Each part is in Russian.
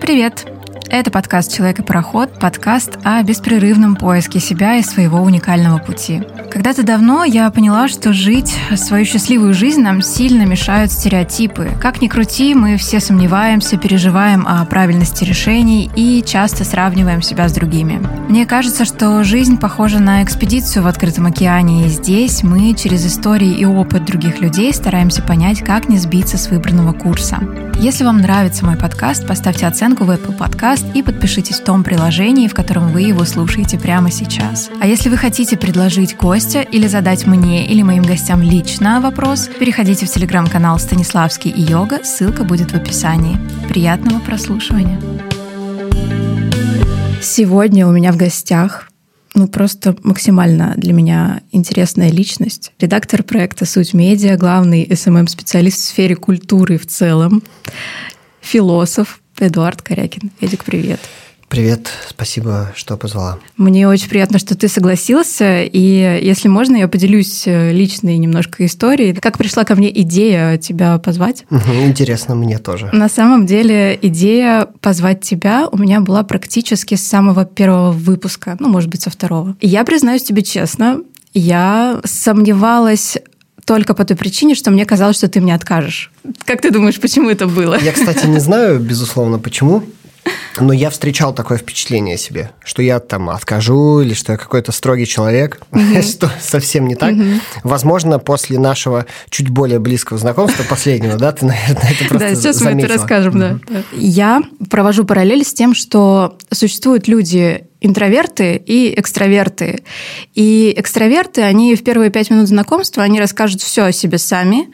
Привет! Это подкаст «Человек и пароход», подкаст о беспрерывном поиске себя и своего уникального пути. Когда-то давно я поняла, что жить свою счастливую жизнь нам сильно мешают стереотипы. Как ни крути, мы все сомневаемся, переживаем о правильности решений и часто сравниваем себя с другими. Мне кажется, что жизнь похожа на экспедицию в открытом океане, и здесь мы через истории и опыт других людей стараемся понять, как не сбиться с выбранного курса. Если вам нравится мой подкаст, поставьте оценку в Apple Podcast и подпишитесь в том приложении, в котором вы его слушаете прямо сейчас. А если вы хотите предложить гостя или задать мне или моим гостям лично вопрос, переходите в телеграм-канал Станиславский и Йога, ссылка будет в описании. Приятного прослушивания! Сегодня у меня в гостях ну, просто максимально для меня интересная личность. Редактор проекта «Суть медиа», главный SMM-специалист в сфере культуры в целом, философ Эдуард Корякин. Эдик, привет. Привет, спасибо, что позвала. Мне очень приятно, что ты согласился, и если можно, я поделюсь э, личной немножко историей. Как пришла ко мне идея тебя позвать? Интересно, мне тоже. На самом деле идея позвать тебя у меня была практически с самого первого выпуска, ну, может быть, со второго. И я признаюсь тебе честно, я сомневалась только по той причине, что мне казалось, что ты мне откажешь. Как ты думаешь, почему это было? Я, кстати, не знаю, безусловно, почему. Но я встречал такое впечатление себе, что я там откажу или что я какой-то строгий человек, mm-hmm. что совсем не так. Mm-hmm. Возможно, после нашего чуть более близкого знакомства, последнего, да, ты, наверное, это просто Да, сейчас заметила. мы это расскажем, mm-hmm. да. Я провожу параллель с тем, что существуют люди интроверты и экстраверты. И экстраверты, они в первые пять минут знакомства, они расскажут все о себе сами,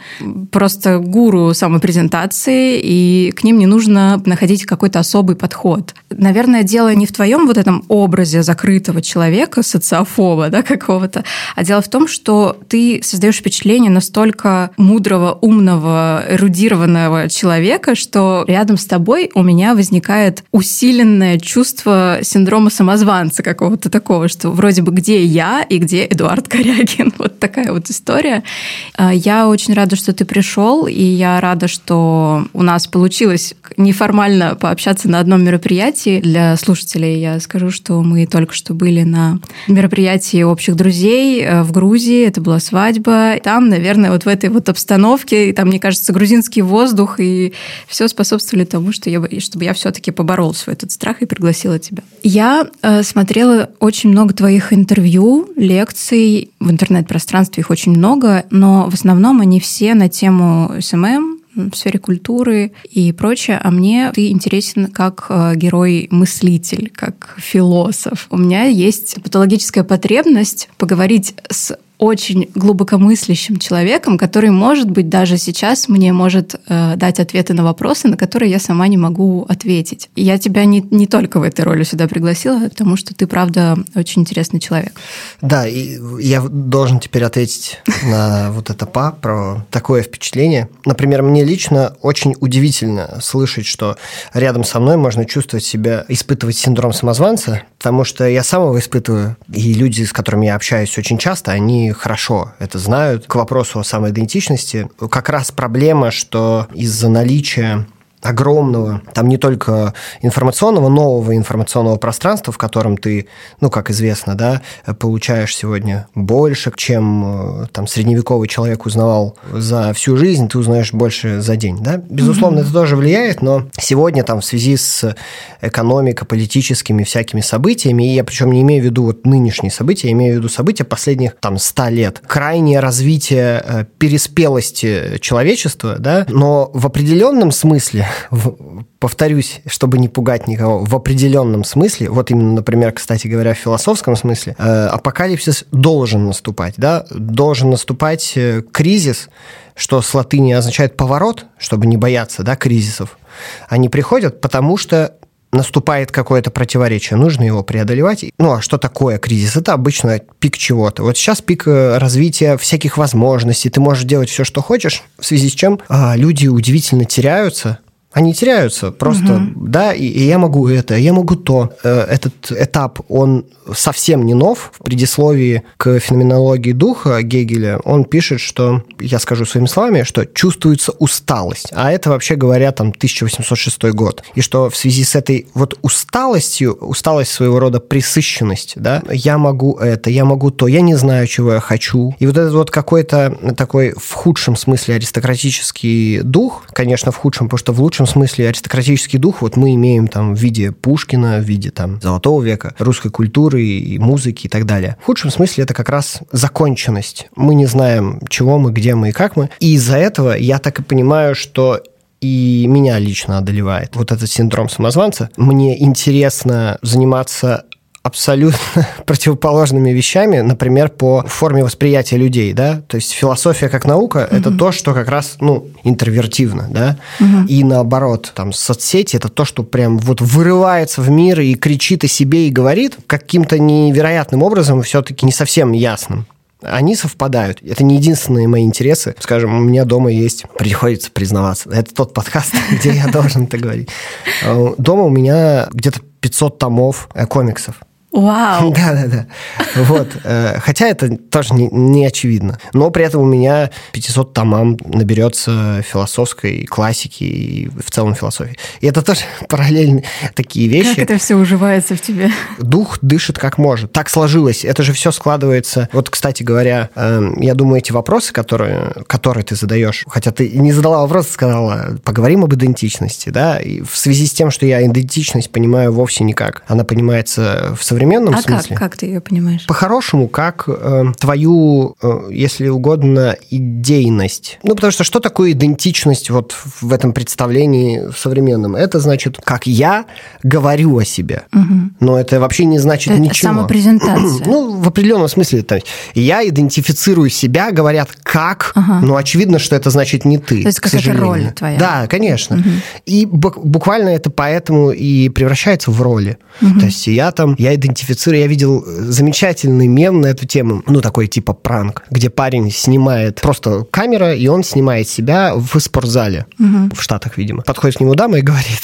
просто гуру самопрезентации, и к ним не нужно находить какой-то особый подход. Наверное, дело не в твоем вот этом образе закрытого человека, социофоба, да, какого-то, а дело в том, что ты создаешь впечатление настолько мудрого, умного, эрудированного человека, что рядом с тобой у меня возникает усиленное чувство синдрома самозванца самозванца какого-то такого, что вроде бы где я и где Эдуард Корягин. Вот такая вот история. А, я очень рада, что ты пришел, и я рада, что у нас получилось неформально пообщаться на одном мероприятии. Для слушателей я скажу, что мы только что были на мероприятии общих друзей э, в Грузии. Это была свадьба. Там, наверное, вот в этой вот обстановке, там, мне кажется, грузинский воздух, и все способствовали тому, что я, чтобы я все-таки поборол свой этот страх и пригласила тебя. Я смотрела очень много твоих интервью, лекций. В интернет-пространстве их очень много, но в основном они все на тему SMM, в сфере культуры и прочее, а мне ты интересен как э, герой-мыслитель, как философ. У меня есть патологическая потребность поговорить с очень глубокомыслящим человеком, который, может быть, даже сейчас мне может э, дать ответы на вопросы, на которые я сама не могу ответить. И я тебя не, не только в этой роли сюда пригласила, потому что ты, правда, очень интересный человек. Да, и я должен теперь ответить на вот это па про такое впечатление. Например, мне лично очень удивительно слышать, что рядом со мной можно чувствовать себя, испытывать синдром самозванца, потому что я сам его испытываю, и люди, с которыми я общаюсь очень часто, они хорошо это знают. К вопросу о самоидентичности как раз проблема, что из-за наличия огромного, там не только информационного, нового информационного пространства, в котором ты, ну, как известно, да, получаешь сегодня больше, чем э, там средневековый человек узнавал за всю жизнь, ты узнаешь больше за день, да. Безусловно, mm-hmm. это тоже влияет, но сегодня там в связи с экономико-политическими всякими событиями, и я причем не имею в виду вот нынешние события, я имею в виду события последних там 100 лет, крайнее развитие э, переспелости человечества, да, но в определенном смысле в, повторюсь, чтобы не пугать никого, в определенном смысле, вот именно, например, кстати говоря, в философском смысле, э, апокалипсис должен наступать, да, должен наступать э, кризис, что с латыни означает поворот, чтобы не бояться, да, кризисов. Они приходят, потому что наступает какое-то противоречие, нужно его преодолевать. Ну, а что такое кризис? Это обычно пик чего-то. Вот сейчас пик э, развития всяких возможностей, ты можешь делать все, что хочешь, в связи с чем а, люди удивительно теряются, Они теряются просто, угу. да, и, и я могу это, я могу то. Э, этот этап, он совсем не нов. В предисловии к феноменологии духа Гегеля он пишет, что, я скажу своими словами, что чувствуется усталость. А это, вообще говоря, там 1806 год. И что в связи с этой вот усталостью, усталость своего рода присыщенность, да, я могу это, я могу то, я не знаю, чего я хочу. И вот этот вот какой-то такой в худшем смысле аристократический дух, конечно, в худшем, потому что в лучшем смысле аристократический дух вот мы имеем там в виде Пушкина, в виде там Золотого века, русской культуры и музыки и так далее. В худшем смысле это как раз законченность. Мы не знаем, чего мы, где мы и как мы. И из-за этого я так и понимаю, что и меня лично одолевает вот этот синдром самозванца. Мне интересно заниматься абсолютно противоположными вещами, например, по форме восприятия людей, да, то есть философия как наука угу. это то, что как раз, ну, интровертивно, да, угу. и наоборот, там, соцсети это то, что прям вот вырывается в мир и кричит о себе и говорит каким-то невероятным образом, все-таки не совсем ясным они совпадают. Это не единственные мои интересы. Скажем, у меня дома есть, приходится признаваться, это тот подкаст, где я должен это говорить. Э, дома у меня где-то 500 томов э, комиксов. Вау! Да, да, да. Вот. Э, хотя это тоже не, не очевидно. Но при этом у меня 500 томам наберется философской классики и в целом философии. И это тоже параллельно такие вещи. Как это все уживается в тебе? Дух дышит как может. Так сложилось. Это же все складывается. Вот, кстати говоря, эм, я думаю, эти вопросы, которые, которые ты задаешь, хотя ты не задала вопрос, сказала, поговорим об идентичности, да, и в связи с тем, что я идентичность понимаю вовсе никак. Она понимается в современном современном а смысле. А как, как ты ее понимаешь? По-хорошему, как э, твою, э, если угодно, идейность. Ну, потому что что такое идентичность вот в этом представлении современном? Это значит, как я говорю о себе. Угу. Но это вообще не значит это ничего. Самопрезентация. Ну, в определенном смысле. То есть, я идентифицирую себя, говорят, как, ага. но очевидно, что это значит не ты. То есть какая-то роль твоя. Да, конечно. Угу. И буквально это поэтому и превращается в роли. Угу. То есть я там, я идентифицирую идентифицирую. Я видел замечательный мем на эту тему, ну, такой типа пранк, где парень снимает просто камера, и он снимает себя в спортзале, угу. в Штатах, видимо. Подходит к нему дама и говорит,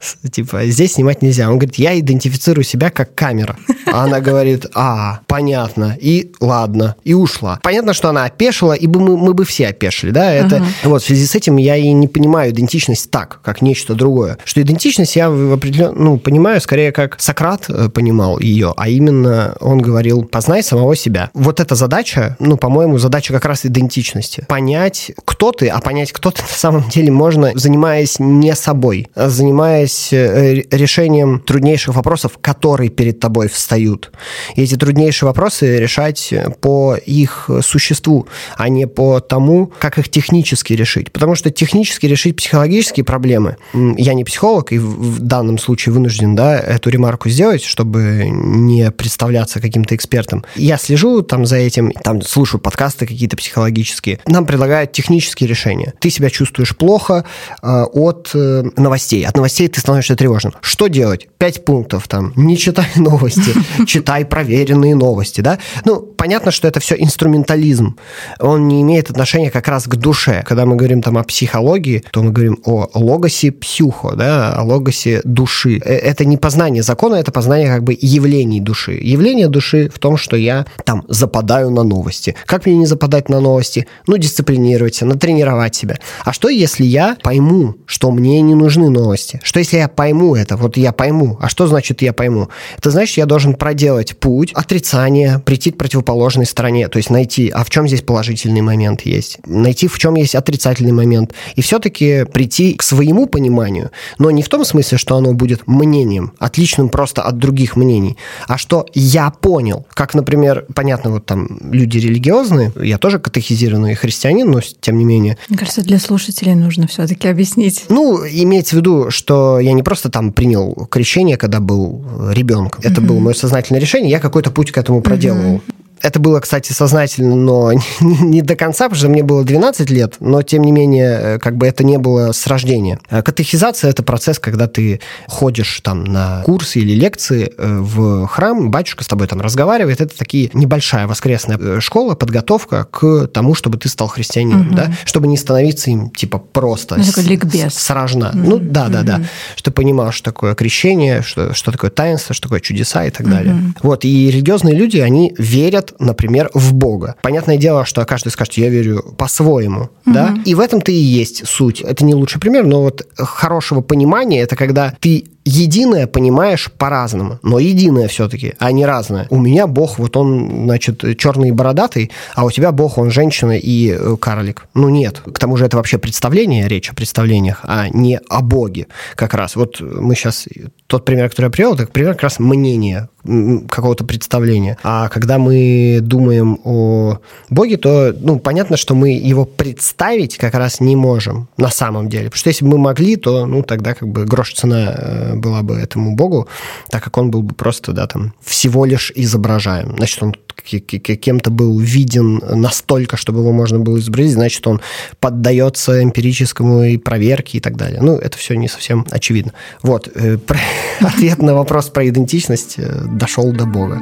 типа, здесь снимать нельзя. Он говорит, я идентифицирую себя как камера. А она говорит, а, понятно, и ладно, и ушла. Понятно, что она опешила, и бы мы, мы бы все опешили, да, это, uh-huh. вот, в связи с этим я и не понимаю идентичность так, как нечто другое. Что идентичность я в определен... ну, понимаю скорее, как Сократ э, понимал ее, а именно он говорил, познай самого себя. Вот эта задача, ну, по-моему, задача как раз идентичности. Понять, кто ты, а понять, кто ты на самом деле можно, занимаясь не собой, а занимаясь занимаясь э, решением труднейших вопросов, которые перед тобой встают. И эти труднейшие вопросы решать по их существу, а не по тому, как их технически решить. Потому что технически решить психологические проблемы, я не психолог, и в данном случае вынужден да, эту ремарку сделать, чтобы не представляться каким-то экспертом. Я слежу там за этим, там слушаю подкасты какие-то психологические. Нам предлагают технические решения. Ты себя чувствуешь плохо э, от э, новостей. От новостей ты становишься тревожным. Что делать? Пять пунктов там. Не читай новости, читай проверенные новости, да? Ну, понятно, что это все инструментализм. Он не имеет отношения как раз к душе. Когда мы говорим там о психологии, то мы говорим о логосе псюхо, да, о логосе души. Э, это не познание закона, это познание как бы явлений души. Явление души в том, что я там западаю на новости. Как мне не западать на новости? Ну, дисциплинировать натренировать себя. А что, если я пойму, что мне не нужны новости? Что, если если я пойму это, вот я пойму, а что значит я пойму? Это значит, я должен проделать путь отрицания, прийти к противоположной стороне, то есть найти, а в чем здесь положительный момент есть, найти, в чем есть отрицательный момент, и все-таки прийти к своему пониманию, но не в том смысле, что оно будет мнением, отличным просто от других мнений, а что я понял, как, например, понятно, вот там люди религиозные, я тоже катехизированный христианин, но тем не менее. Мне кажется, для слушателей нужно все-таки объяснить. Ну, иметь в виду, что я не просто там принял крещение, когда был ребенком. Это mm-hmm. было мое сознательное решение, я какой-то путь к этому проделывал. Это было, кстати, сознательно, но не до конца, потому что мне было 12 лет, но, тем не менее, э, как бы это не было с рождения. А катехизация – это процесс, когда ты ходишь там на курсы или лекции э, в храм, батюшка с тобой там разговаривает. Это такие небольшая воскресная э, школа, подготовка к тому, чтобы ты стал христианином, угу. да, чтобы не становиться им, типа, просто ну, такой ликбез. сражна. Угу. Ну, да, да, угу. да. Что понимал, что такое крещение, что, что такое таинство, что такое чудеса и так угу. далее. Вот, и религиозные люди, они верят, например, в Бога. Понятное дело, что каждый скажет, я верю по-своему, угу. да, и в этом-то и есть суть. Это не лучший пример, но вот хорошего понимания – это когда ты единое понимаешь по-разному, но единое все-таки, а не разное. У меня бог, вот он, значит, черный и бородатый, а у тебя бог, он женщина и э, карлик. Ну нет. К тому же это вообще представление, речь о представлениях, а не о боге как раз. Вот мы сейчас, тот пример, который я привел, это пример как раз мнения какого-то представления. А когда мы думаем о Боге, то ну, понятно, что мы его представить как раз не можем на самом деле. Потому что если бы мы могли, то ну, тогда как бы грош цена э, была бы этому Богу, так как он был бы просто да, там, всего лишь изображаем. Значит, он кем-то был виден настолько, чтобы его можно было изобразить, значит, он поддается эмпирическому и проверке и так далее. Ну, это все не совсем очевидно. Вот, э, ответ на вопрос про идентичность э, дошел до Бога.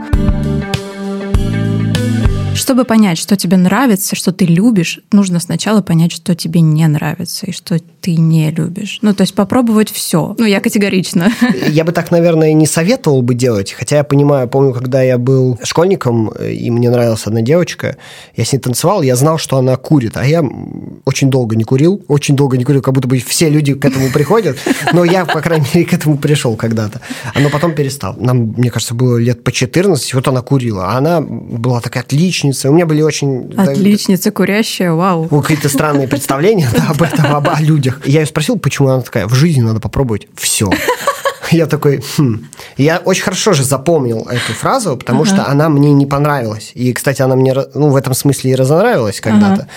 Чтобы понять, что тебе нравится, что ты любишь, нужно сначала понять, что тебе не нравится и что ты не любишь. Ну, то есть попробовать все. Ну, я категорично. Я бы так, наверное, не советовал бы делать. Хотя я понимаю, помню, когда я был школьником, и мне нравилась одна девочка, я с ней танцевал, я знал, что она курит. А я очень долго не курил. Очень долго не курил, как будто бы все люди к этому приходят. Но я, по крайней мере, к этому пришел когда-то. Но потом перестал. Нам, мне кажется, было лет по 14, вот она курила. А она была такая отличница. У меня были очень... Отличница, курящая, вау. Какие-то странные представления об этом, об людях людях. Я ее спросил, почему она такая, в жизни надо попробовать все. Я такой, хм. Я очень хорошо же запомнил эту фразу, потому ага. что она мне не понравилась. И, кстати, она мне, ну, в этом смысле и разонравилась когда-то. Ага.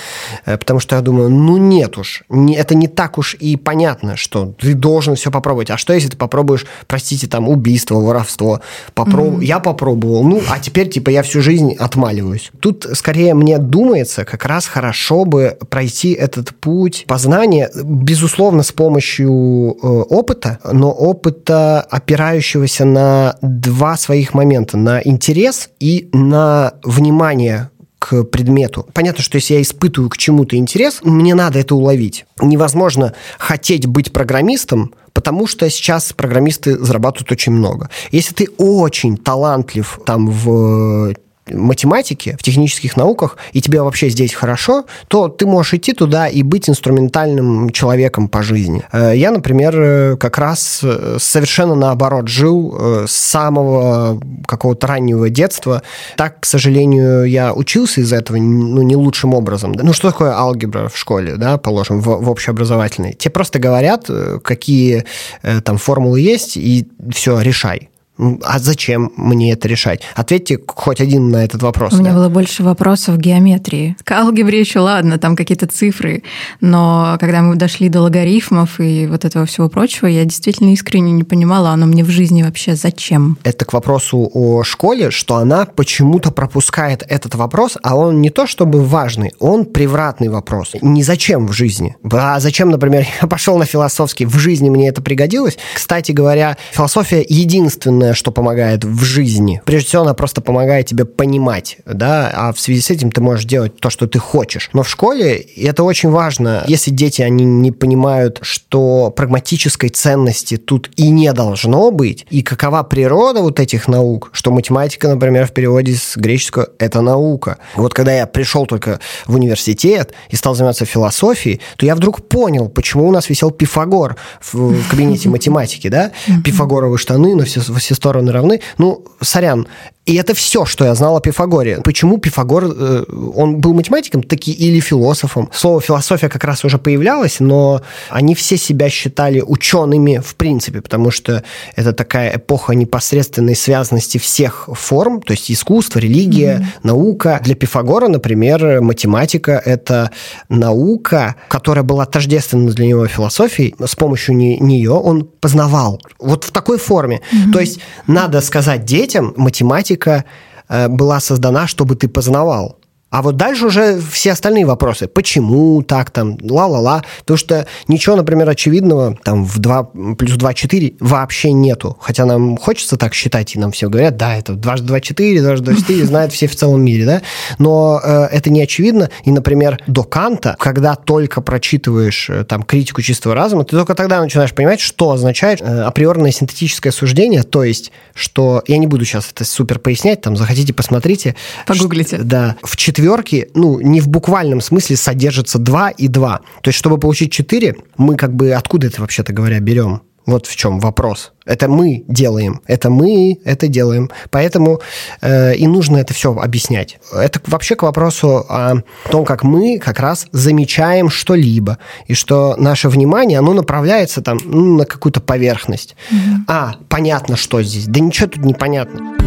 Э, потому что я думаю, ну, нет уж. Не, это не так уж и понятно, что ты должен все попробовать. А что, если ты попробуешь, простите, там, убийство, воровство? Попроб... Угу. Я попробовал. Ну, а теперь, типа, я всю жизнь отмаливаюсь. Тут, скорее, мне думается, как раз хорошо бы пройти этот путь познания, безусловно, с помощью э, опыта, но опыта опирающегося на два своих момента, на интерес и на внимание к предмету. Понятно, что если я испытываю к чему-то интерес, мне надо это уловить. Невозможно хотеть быть программистом, потому что сейчас программисты зарабатывают очень много. Если ты очень талантлив там в математике, в технических науках, и тебе вообще здесь хорошо, то ты можешь идти туда и быть инструментальным человеком по жизни. Э, я, например, э, как раз э, совершенно наоборот жил с самого какого-то раннего детства. Так, к сожалению, я учился из этого ну, не лучшим образом. Ну, что такое алгебра в школе, да, положим, в, в общеобразовательной? Тебе просто говорят, какие там формулы есть, и все, решай. А зачем мне это решать? Ответьте хоть один на этот вопрос. У да. меня было больше вопросов в геометрии. К алгебре еще ладно, там какие-то цифры. Но когда мы дошли до логарифмов и вот этого всего прочего, я действительно искренне не понимала, оно мне в жизни вообще зачем. Это к вопросу о школе, что она почему-то пропускает этот вопрос, а он не то чтобы важный, он превратный вопрос. Не зачем в жизни. А зачем, например, я пошел на философский, в жизни мне это пригодилось? Кстати говоря, философия единственная единственное, что помогает в жизни. Прежде всего, она просто помогает тебе понимать, да, а в связи с этим ты можешь делать то, что ты хочешь. Но в школе это очень важно. Если дети, они не понимают, что прагматической ценности тут и не должно быть, и какова природа вот этих наук, что математика, например, в переводе с греческого – это наука. Вот когда я пришел только в университет и стал заниматься философией, то я вдруг понял, почему у нас висел Пифагор в кабинете математики, да? Пифагоровые штаны на все, все стороны равны. Ну, сорян, и это все, что я знал о Пифагоре. Почему Пифагор, э, он был математиком таки или философом? Слово философия как раз уже появлялось, но они все себя считали учеными в принципе, потому что это такая эпоха непосредственной связанности всех форм, то есть искусство, религия, mm-hmm. наука. Для Пифагора, например, математика – это наука, которая была тождественна для него философией. С помощью нее он познавал. Вот в такой форме. Mm-hmm. То есть надо сказать детям, математика математика э, была создана, чтобы ты познавал. А вот дальше уже все остальные вопросы. Почему так там, ла-ла-ла. Потому что ничего, например, очевидного там в 2 плюс 2 4 вообще нету. Хотя нам хочется так считать, и нам все говорят, да, это 2 2 4, 2 2 4, знают все в целом мире, да. Но э, это не очевидно. И, например, до Канта, когда только прочитываешь э, там критику чистого разума, ты только тогда начинаешь понимать, что означает э, априорное синтетическое суждение, то есть, что... Я не буду сейчас это супер пояснять, там, захотите, посмотрите. Погуглите. Что, да. В четверг четверки, ну, не в буквальном смысле содержится 2 и 2. То есть, чтобы получить 4, мы как бы откуда это, вообще-то говоря, берем? Вот в чем вопрос. Это мы делаем, это мы это делаем. Поэтому э, и нужно это все объяснять. Это вообще к вопросу о том, как мы как раз замечаем что-либо, и что наше внимание, оно направляется там ну, на какую-то поверхность. Mm-hmm. А, понятно, что здесь. Да ничего тут не понятно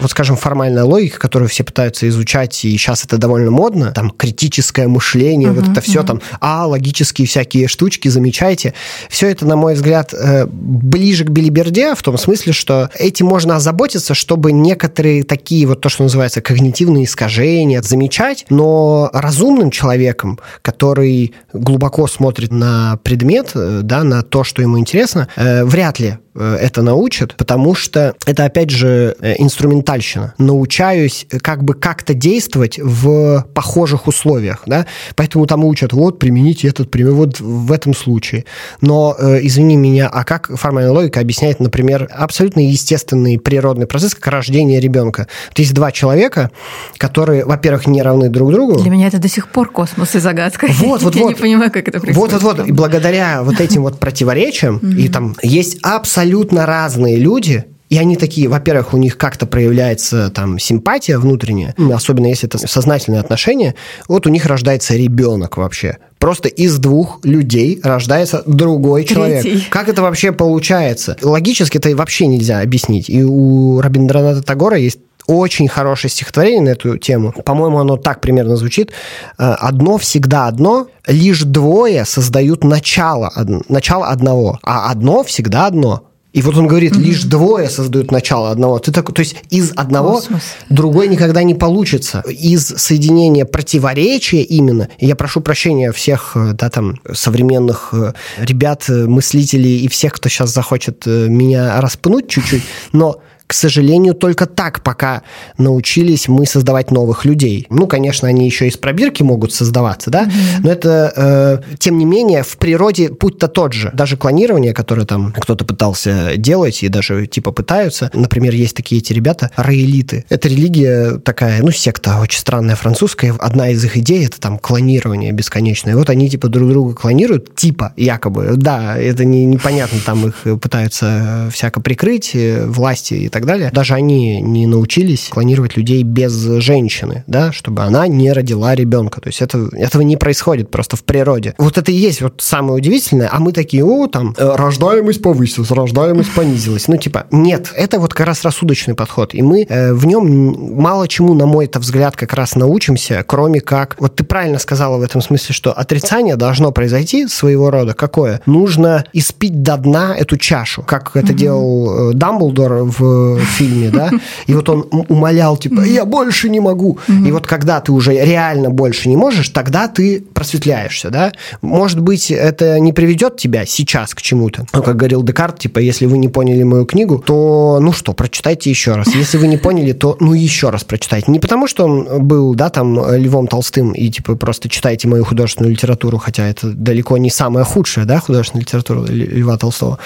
вот, скажем, формальная логика, которую все пытаются изучать, и сейчас это довольно модно, там, критическое мышление, uh-huh, вот это все uh-huh. там, а, логические всякие штучки, замечайте. Все это, на мой взгляд, э, ближе к билиберде, в том смысле, что этим можно озаботиться, чтобы некоторые такие, вот то, что называется, когнитивные искажения замечать, но разумным человеком, который глубоко смотрит на предмет, э, да, на то, что ему интересно, э, вряд ли это научат, потому что это, опять же, э, инструментальщина. Научаюсь как бы как-то действовать в похожих условиях, да, поэтому там учат, вот, примените этот пример, вот в этом случае. Но, э, извини меня, а как формальная логика объясняет, например, абсолютно естественный природный процесс, как рождение ребенка? Вот есть два человека, которые, во-первых, не равны друг другу. Для меня это до сих пор космос и загадка. Вот, вот, Я вот. не понимаю, как это происходит. Вот, вот, вот. И благодаря вот этим вот противоречиям, и там есть абсолютно абсолютно разные люди, и они такие, во-первых, у них как-то проявляется там симпатия внутренняя, особенно если это сознательные отношения, вот у них рождается ребенок вообще. Просто из двух людей рождается другой Третий. человек. Как это вообще получается? Логически это вообще нельзя объяснить. И у Рабиндраната Тагора есть очень хорошее стихотворение на эту тему. По-моему, оно так примерно звучит. Э, «Одно всегда одно, лишь двое создают начало, начало одного, а одно всегда одно». И вот он говорит, угу. лишь двое создают начало одного. Ты так, то есть из одного Космос. другой никогда не получится. Из соединения противоречия именно, я прошу прощения всех э, да, там, современных э, ребят, э, мыслителей и всех, кто сейчас захочет меня распнуть чуть-чуть, но к сожалению, только так пока научились мы создавать новых людей. Ну, конечно, они еще из пробирки могут создаваться, да, mm-hmm. но это, э, тем не менее, в природе путь-то тот же. Даже клонирование, которое там кто-то пытался делать и даже типа пытаются, например, есть такие эти ребята, раэлиты. Это религия такая, ну, секта очень странная французская. Одна из их идей это там клонирование бесконечное. Вот они типа друг друга клонируют, типа якобы. Да, это не, непонятно, там их пытаются всяко прикрыть э, власти и так так далее, даже они не научились клонировать людей без женщины, да, чтобы она не родила ребенка. То есть это, этого не происходит просто в природе. Вот это и есть вот самое удивительное, а мы такие, о, там, э, рождаемость повысилась, рождаемость понизилась. Ну, типа, нет, это вот как раз рассудочный подход, и мы э, в нем мало чему, на мой это взгляд, как раз научимся, кроме как, вот ты правильно сказала в этом смысле, что отрицание должно произойти своего рода. Какое? Нужно испить до дна эту чашу, как это mm-hmm. делал э, Дамблдор в в фильме, да, и вот он умолял, типа, я больше не могу. И вот когда ты уже реально больше не можешь, тогда ты просветляешься, да. Может быть, это не приведет тебя сейчас к чему-то. Ну, как говорил Декарт, типа, если вы не поняли мою книгу, то, ну что, прочитайте еще раз. Если вы не поняли, то, ну, еще раз прочитайте. Не потому, что он был, да, там, Львом Толстым, и, типа, просто читайте мою художественную литературу, хотя это далеко не самая худшая, да, художественная литература Льва Толстого,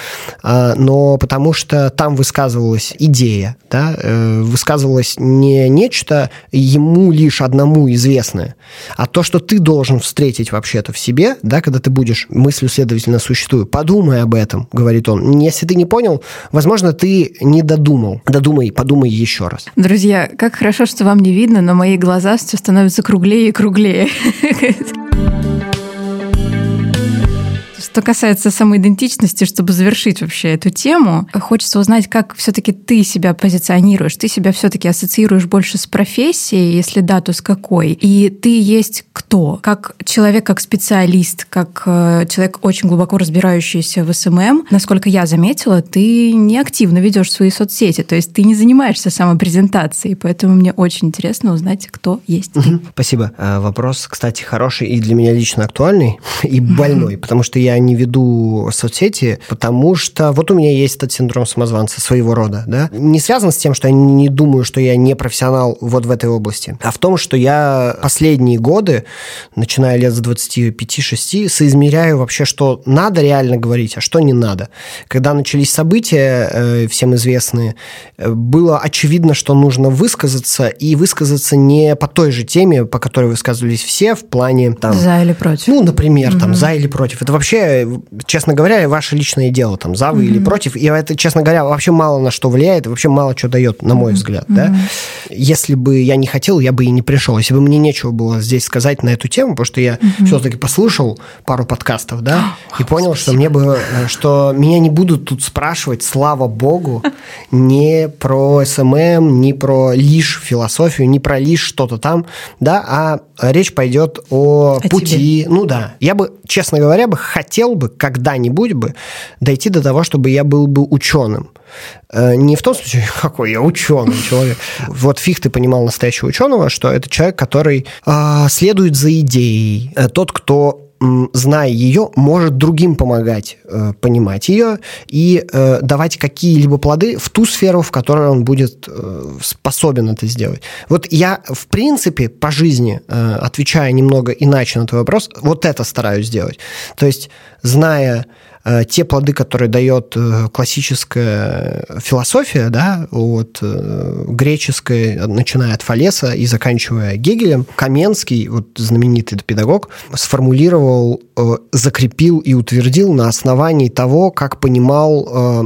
а, но потому что там высказывалась идея идея, да, э, высказывалось не нечто ему лишь одному известное, а то, что ты должен встретить вообще-то в себе, да, когда ты будешь мыслью, следовательно, существую. Подумай об этом, говорит он. Если ты не понял, возможно, ты не додумал. Додумай, подумай еще раз. Друзья, как хорошо, что вам не видно, но мои глаза все становятся круглее и круглее. Что касается самоидентичности, чтобы завершить вообще эту тему, хочется узнать, как все-таки ты себя позиционируешь. Ты себя все-таки ассоциируешь больше с профессией, если да, то с какой? И ты есть кто? Как человек, как специалист, как э, человек, очень глубоко разбирающийся в SMM, насколько я заметила, ты не активно ведешь свои соцсети, то есть ты не занимаешься самопрезентацией, поэтому мне очень интересно узнать, кто есть ты. Спасибо. А, вопрос, кстати, хороший и для меня лично актуальный, и больной, потому что я не веду соцсети, потому что вот у меня есть этот синдром самозванца своего рода, да, не связан с тем, что я не думаю, что я не профессионал вот в этой области, а в том, что я последние годы, начиная лет с 25-6, соизмеряю вообще, что надо реально говорить, а что не надо. Когда начались события, э, всем известные, э, было очевидно, что нужно высказаться, и высказаться не по той же теме, по которой высказывались все, в плане... Там, за или против. Ну, например, угу. там, за или против. Это вообще, честно говоря, ваше личное дело, там, за вы угу. или против. И это, честно говоря, вообще мало на что влияет, вообще мало что дает, на мой угу. взгляд. Да? Если бы я не хотел, я бы и не пришел. Если бы мне нечего было здесь сказать на эту тему, потому что я угу. все-таки послушал пару подкастов, да, и понял, спасибо. что мне бы, э, что меня не будут тут спрашивать, слава богу, не про SMM, не про лишь философию, не про лишь что-то там, да, а речь пойдет о, о пути. Тебе. Ну да. Я бы, честно говоря, бы хотел бы когда-нибудь бы дойти до того, чтобы я был бы ученым. Э, не в том смысле, какой я ученый человек. Вот Фихте понимал настоящего ученого, что это человек, который э, следует за идеей. Э, тот, кто зная ее, может другим помогать э, понимать ее и э, давать какие-либо плоды в ту сферу, в которой он будет э, способен это сделать. Вот я, в принципе, по жизни, э, отвечая немного иначе на твой вопрос, вот это стараюсь сделать. То есть, зная те плоды, которые дает э, классическая философия, да, от э, греческой, начиная от Фалеса и заканчивая Гегелем, Каменский, вот знаменитый педагог, сформулировал, закрепил и утвердил на основании того, как понимал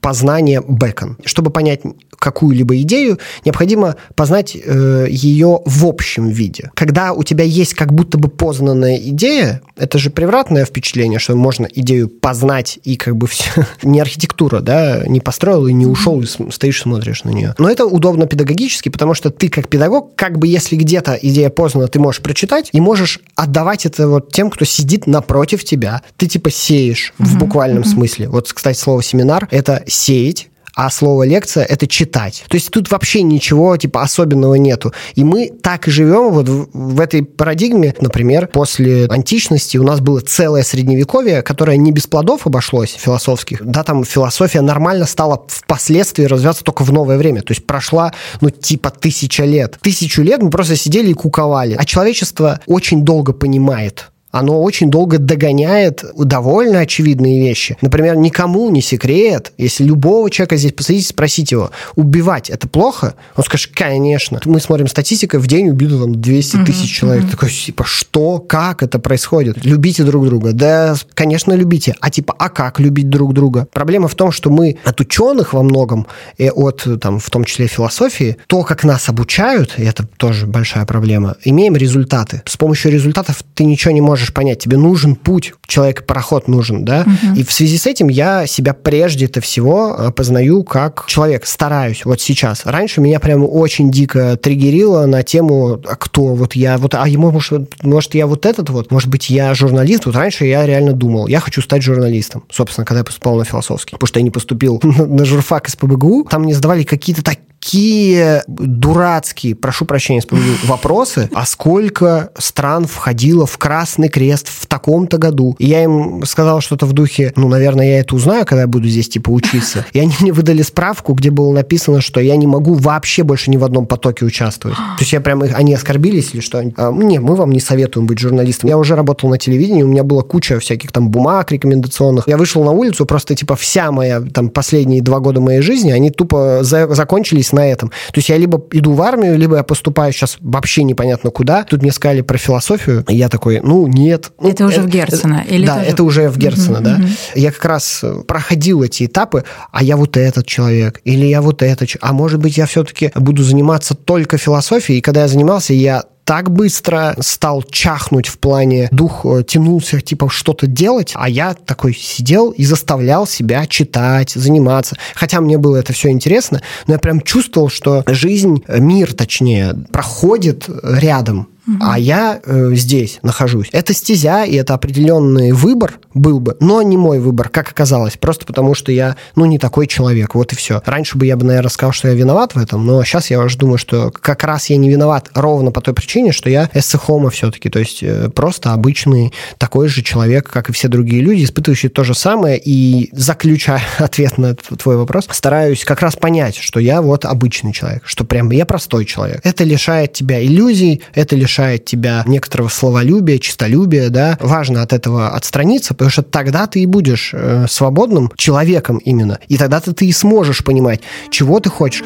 познание Бекон. Чтобы понять какую-либо идею, необходимо познать ее в общем виде. Когда у тебя есть как будто бы познанная идея, это же превратное впечатление, что можно идею познать познать и как бы все, не архитектура, да, не построил и не ушел, и стоишь смотришь на нее. Но это удобно педагогически, потому что ты как педагог, как бы если где-то идея познана, ты можешь прочитать и можешь отдавать это вот тем, кто сидит напротив тебя. Ты типа сеешь в буквальном смысле. Вот, кстати, слово семинар – это сеять, а слово лекция – это читать. То есть тут вообще ничего типа особенного нету. И мы так и живем вот в, в этой парадигме. Например, после античности у нас было целое средневековье, которое не без плодов обошлось философских. Да, там философия нормально стала впоследствии развиваться только в новое время. То есть прошла, ну, типа тысяча лет. Тысячу лет мы просто сидели и куковали. А человечество очень долго понимает оно очень долго догоняет довольно очевидные вещи. Например, никому не секрет, если любого человека здесь посадить, спросить его, убивать это плохо? Он скажет, конечно. Мы смотрим статистику, в день убито там 200 тысяч человек. Такой, типа, что? Как это происходит? Любите друг друга. Да, конечно, любите. А типа, а как любить друг друга? Проблема в том, что мы от ученых во многом, и от, там, в том числе философии, то, как нас обучают, и это тоже большая проблема, имеем результаты. С помощью результатов ты ничего не можешь можешь понять, тебе нужен путь, человек-пароход нужен, да, угу. и в связи с этим я себя прежде-то всего э, познаю как человек, стараюсь вот сейчас. Раньше меня прям очень дико триггерило на тему, а кто вот я, вот, а ему, может, может, я вот этот вот, может быть, я журналист, вот раньше я реально думал, я хочу стать журналистом, собственно, когда я поступал на философский, потому что я не поступил на журфак из ПБГУ, там мне задавали какие-то такие такие дурацкие, прошу прощения, вопросы, а сколько стран входило в Красный Крест в таком-то году. И я им сказал что-то в духе, ну, наверное, я это узнаю, когда я буду здесь, типа, учиться. И они мне выдали справку, где было написано, что я не могу вообще больше ни в одном потоке участвовать. То есть я прям, они оскорбились или что? А, не, мы вам не советуем быть журналистом. Я уже работал на телевидении, у меня была куча всяких там бумаг рекомендационных. Я вышел на улицу, просто, типа, вся моя, там, последние два года моей жизни, они тупо за закончились на этом. То есть я либо иду в армию, либо я поступаю сейчас вообще непонятно куда. Тут мне сказали про философию, и я такой, ну, нет. Ну, это уже в Герцена? Или да, это уже в Герцена, да. Я как раз проходил эти этапы, а я вот этот человек, или я вот этот, а может быть, я все-таки буду заниматься только философией, и когда я занимался, я так быстро стал чахнуть в плане дух э, тянулся типа что-то делать, а я такой сидел и заставлял себя читать, заниматься. Хотя мне было это все интересно, но я прям чувствовал, что жизнь, мир точнее, проходит рядом угу. а я э, здесь нахожусь. Это стезя, и это определенный выбор был бы, но не мой выбор, как оказалось, просто потому что я, ну, не такой человек, вот и все. Раньше бы я бы, наверное, сказал, что я виноват в этом, но сейчас я уже думаю, что как раз я не виноват ровно по той причине, что я эссехома все-таки, то есть э, просто обычный такой же человек, как и все другие люди, испытывающие то же самое, и заключая ответ на твой вопрос, стараюсь как раз понять, что я вот обычный человек, что прям я простой человек. Это лишает тебя иллюзий, это лишает лишает тебя некоторого словолюбия, чистолюбия, да, важно от этого отстраниться, потому что тогда ты и будешь э, свободным человеком именно, и тогда ты, ты и сможешь понимать, чего ты хочешь.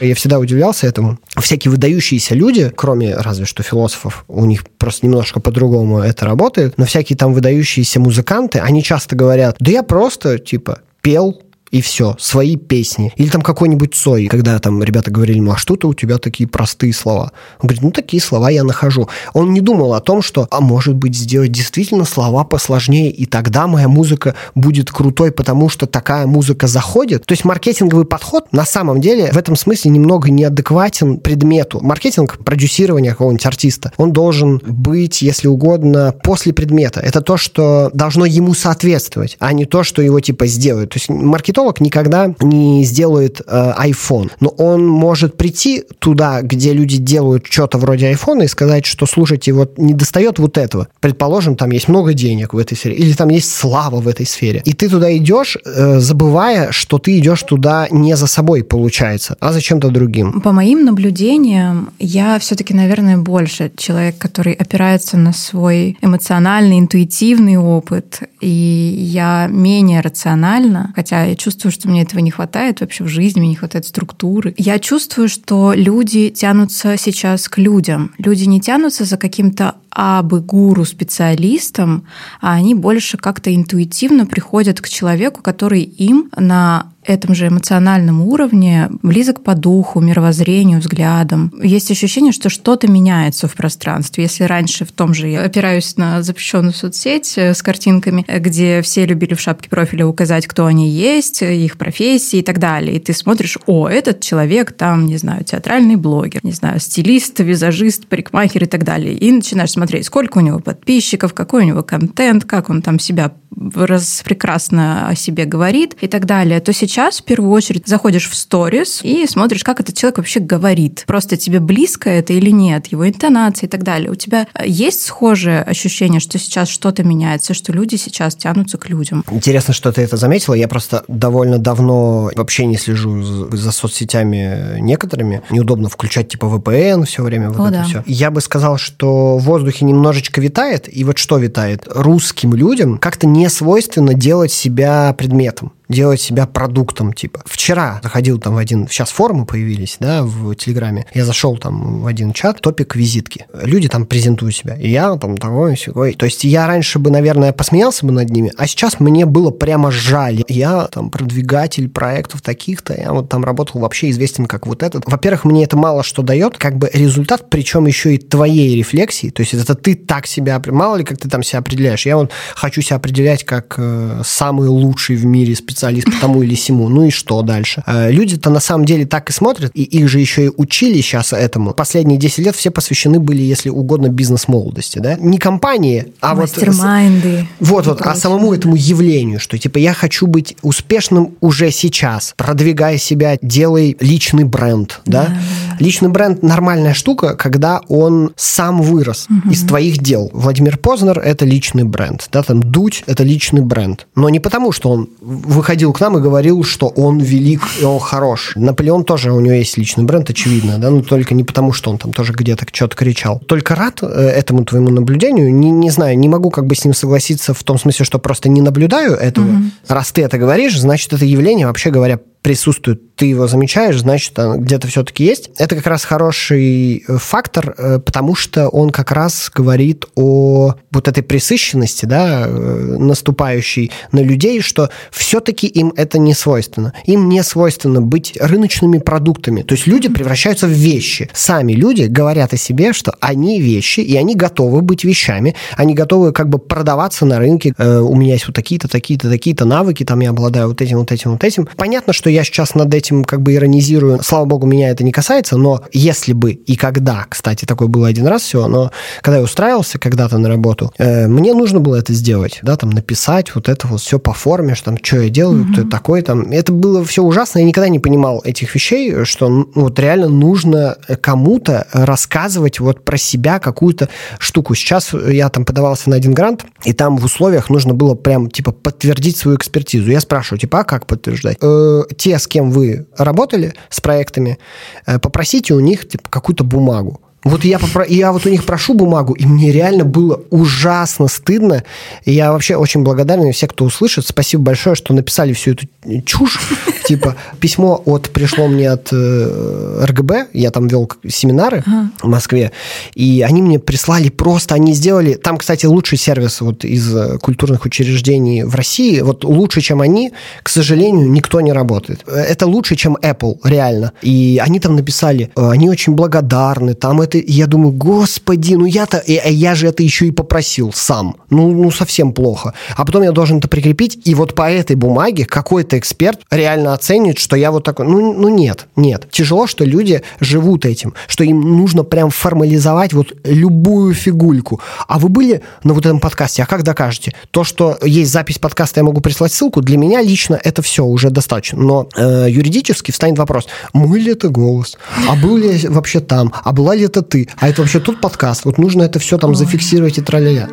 Я всегда удивлялся этому. Всякие выдающиеся люди, кроме разве что философов, у них просто немножко по-другому это работает, но всякие там выдающиеся музыканты, они часто говорят, да я просто, типа, пел, и все, свои песни. Или там какой-нибудь Цой, когда там ребята говорили ему, а что-то у тебя такие простые слова. Он говорит, ну такие слова я нахожу. Он не думал о том, что, а может быть, сделать действительно слова посложнее, и тогда моя музыка будет крутой, потому что такая музыка заходит. То есть маркетинговый подход на самом деле в этом смысле немного неадекватен предмету. Маркетинг, продюсирование какого-нибудь артиста, он должен быть, если угодно, после предмета. Это то, что должно ему соответствовать, а не то, что его типа сделают. То есть маркетинг маркетолог никогда не сделает э, iPhone, но он может прийти туда, где люди делают что-то вроде iPhone и сказать, что, слушайте, вот не достает вот этого. Предположим, там есть много денег в этой сфере, или там есть слава в этой сфере. И ты туда идешь, э, забывая, что ты идешь туда не за собой, получается, а за чем-то другим. По моим наблюдениям, я все-таки, наверное, больше человек, который опирается на свой эмоциональный, интуитивный опыт, и я менее рациональна, хотя я чувствую, чувствую, что мне этого не хватает вообще в жизни, мне не хватает структуры. Я чувствую, что люди тянутся сейчас к людям. Люди не тянутся за каким-то абы гуру специалистом, а они больше как-то интуитивно приходят к человеку, который им на этом же эмоциональном уровне близок по духу, мировоззрению, взглядам. Есть ощущение, что что-то меняется в пространстве. Если раньше в том же я опираюсь на запрещенную соцсеть э, с картинками, где все любили в шапке профиля указать, кто они есть, их профессии и так далее. И ты смотришь, о, этот человек там, не знаю, театральный блогер, не знаю, стилист, визажист, парикмахер и так далее. И начинаешь смотреть, сколько у него подписчиков, какой у него контент, как он там себя раз прекрасно о себе говорит и так далее, то сейчас в первую очередь заходишь в сторис и смотришь, как этот человек вообще говорит. Просто тебе близко это или нет, его интонация и так далее. У тебя есть схожее ощущение, что сейчас что-то меняется, что люди сейчас тянутся к людям? Интересно, что ты это заметила. Я просто довольно давно вообще не слежу за соцсетями некоторыми. Неудобно включать типа VPN все время. Вот О, это да. все. Я бы сказал, что в воздухе немножечко витает. И вот что витает? Русским людям как-то не свойственно делать себя предметом делать себя продуктом, типа. Вчера заходил там в один, сейчас форумы появились, да, в Телеграме. Я зашел там в один чат, топик визитки. Люди там презентуют себя. И я там такой, сякой. То есть я раньше бы, наверное, посмеялся бы над ними, а сейчас мне было прямо жаль. Я там продвигатель проектов таких-то, я вот там работал вообще известен как вот этот. Во-первых, мне это мало что дает, как бы результат, причем еще и твоей рефлексии. То есть это ты так себя, мало ли как ты там себя определяешь. Я вот хочу себя определять как э, самый лучший в мире специалист специалист по тому или сему. Ну и что дальше? Э, люди-то на самом деле так и смотрят, и их же еще и учили сейчас этому. Последние 10 лет все посвящены были, если угодно, бизнес-молодости, да? Не компании, а вот... Вот, вот, а самому этому явлению, что типа я хочу быть успешным уже сейчас, продвигая себя, делай личный бренд, да? да. Личный бренд нормальная штука, когда он сам вырос угу. из твоих дел. Владимир Познер – это личный бренд, да, там Дудь – это личный бренд. Но не потому, что он выходил к нам и говорил, что он велик и он хорош. Наполеон тоже, у него есть личный бренд, очевидно, да, но только не потому, что он там тоже где-то что-то кричал. Только рад э, этому твоему наблюдению. Не, не знаю, не могу как бы с ним согласиться в том смысле, что просто не наблюдаю этого. Угу. Раз ты это говоришь, значит, это явление, вообще говоря, присутствует, ты его замечаешь, значит, где-то все-таки есть. Это как раз хороший э, фактор, э, потому что он как раз говорит о вот этой присыщенности, да, э, наступающей на людей, что все-таки им это не свойственно. Им не свойственно быть рыночными продуктами. То есть люди превращаются в вещи. Сами люди говорят о себе, что они вещи, и они готовы быть вещами, они готовы как бы продаваться на рынке. У меня есть вот такие-то, такие-то, такие-то навыки, там я обладаю вот этим, вот этим, вот этим. Понятно, что я сейчас над этим как бы иронизирую. Слава богу, меня это не касается, но если бы и когда, кстати, такой был один раз всего, но когда я устраивался когда-то на работу, э, мне нужно было это сделать, да, там написать вот это вот все по форме, что там, что я делаю, mm-hmm. кто я такой, там. Это было все ужасно, я никогда не понимал этих вещей, что ну, вот реально нужно кому-то рассказывать вот про себя какую-то штуку. Сейчас я там подавался на один грант, и там в условиях нужно было прям, типа, подтвердить свою экспертизу. Я спрашиваю, типа, а как подтверждать? Э, те, с кем вы работали, с проектами, э, попросите у них, типа, какую-то бумагу. Вот я, попро... я вот у них прошу бумагу, и мне реально было ужасно стыдно. И я вообще очень благодарен все, кто услышит. Спасибо большое, что написали всю эту чушь. Типа, письмо от пришло мне от э, РГБ, я там вел семинары в Москве, и они мне прислали просто, они сделали... Там, кстати, лучший сервис вот из э, культурных учреждений в России. Вот лучше, чем они, к сожалению, никто не работает. Это лучше, чем Apple, реально. И они там написали, э, они очень благодарны, там это я думаю, господи, ну я-то, я же это еще и попросил сам. Ну, ну, совсем плохо. А потом я должен это прикрепить, и вот по этой бумаге какой-то эксперт реально оценит, что я вот такой, ну, ну нет, нет. Тяжело, что люди живут этим, что им нужно прям формализовать вот любую фигульку. А вы были на вот этом подкасте, а как докажете? То, что есть запись подкаста, я могу прислать ссылку, для меня лично это все уже достаточно. Но э, юридически встанет вопрос, мой ли это голос? А был ли я вообще там? А была ли это ты, а это вообще тут подкаст. Вот нужно это все там зафиксировать и траля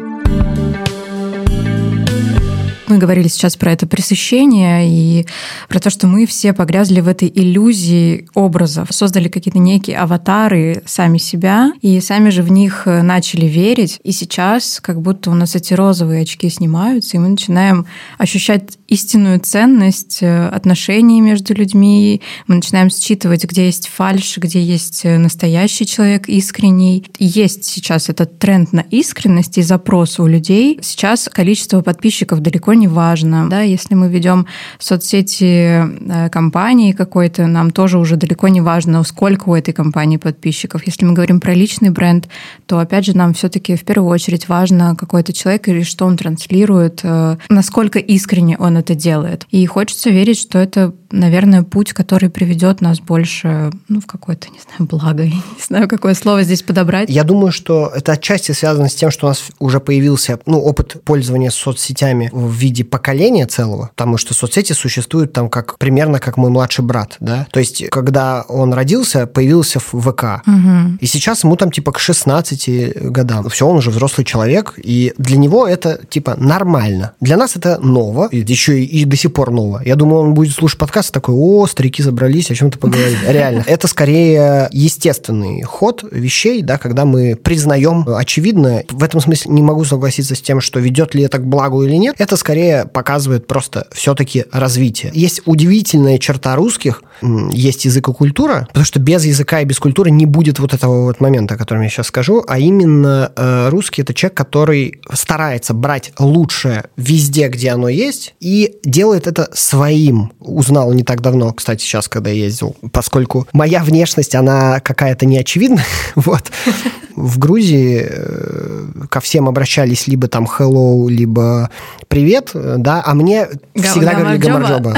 мы говорили сейчас про это пресыщение и про то, что мы все погрязли в этой иллюзии образов, создали какие-то некие аватары сами себя, и сами же в них э, начали верить. И сейчас как будто у нас эти розовые очки снимаются, и мы начинаем ощущать истинную ценность э, отношений между людьми. Мы начинаем считывать, где есть фальш, где есть э, настоящий человек искренний. Есть сейчас этот тренд на искренность и запрос у людей. Сейчас количество подписчиков далеко не важно. Да, если мы ведем соцсети э, компании какой-то, нам тоже уже далеко не важно, сколько у этой компании подписчиков. Если мы говорим про личный бренд, то опять же нам все-таки в первую очередь важно какой-то человек или что он транслирует, э, насколько искренне он это делает. И хочется верить, что это наверное, путь, который приведет нас больше ну, в какое-то, не знаю, благо. Я не знаю, какое слово здесь подобрать. Я думаю, что это отчасти связано с тем, что у нас уже появился ну, опыт пользования соцсетями в виде поколения целого, потому что соцсети существуют там как примерно как мой младший брат, да. То есть, когда он родился, появился в ВК. Угу. И сейчас ему там типа к 16 годам. Все, он уже взрослый человек, и для него это типа нормально. Для нас это ново, еще и, и до сих пор ново. Я думаю, он будет слушать подкаст подкаст такой, о, старики забрались, о чем-то поговорить. Реально. Это скорее естественный ход вещей, да, когда мы признаем очевидно. В этом смысле не могу согласиться с тем, что ведет ли это к благу или нет. Это скорее показывает просто все-таки развитие. Есть удивительная черта русских, есть язык и культура, потому что без языка и без культуры не будет вот этого вот момента, о котором я сейчас скажу, а именно э, русский это человек, который старается брать лучшее везде, где оно есть, и делает это своим. Узнал не так давно, кстати, сейчас, когда я ездил, поскольку моя внешность, она какая-то неочевидная, вот. В Грузии э, ко всем обращались либо там hello, либо привет, да, а мне всегда говорили гамарджоба.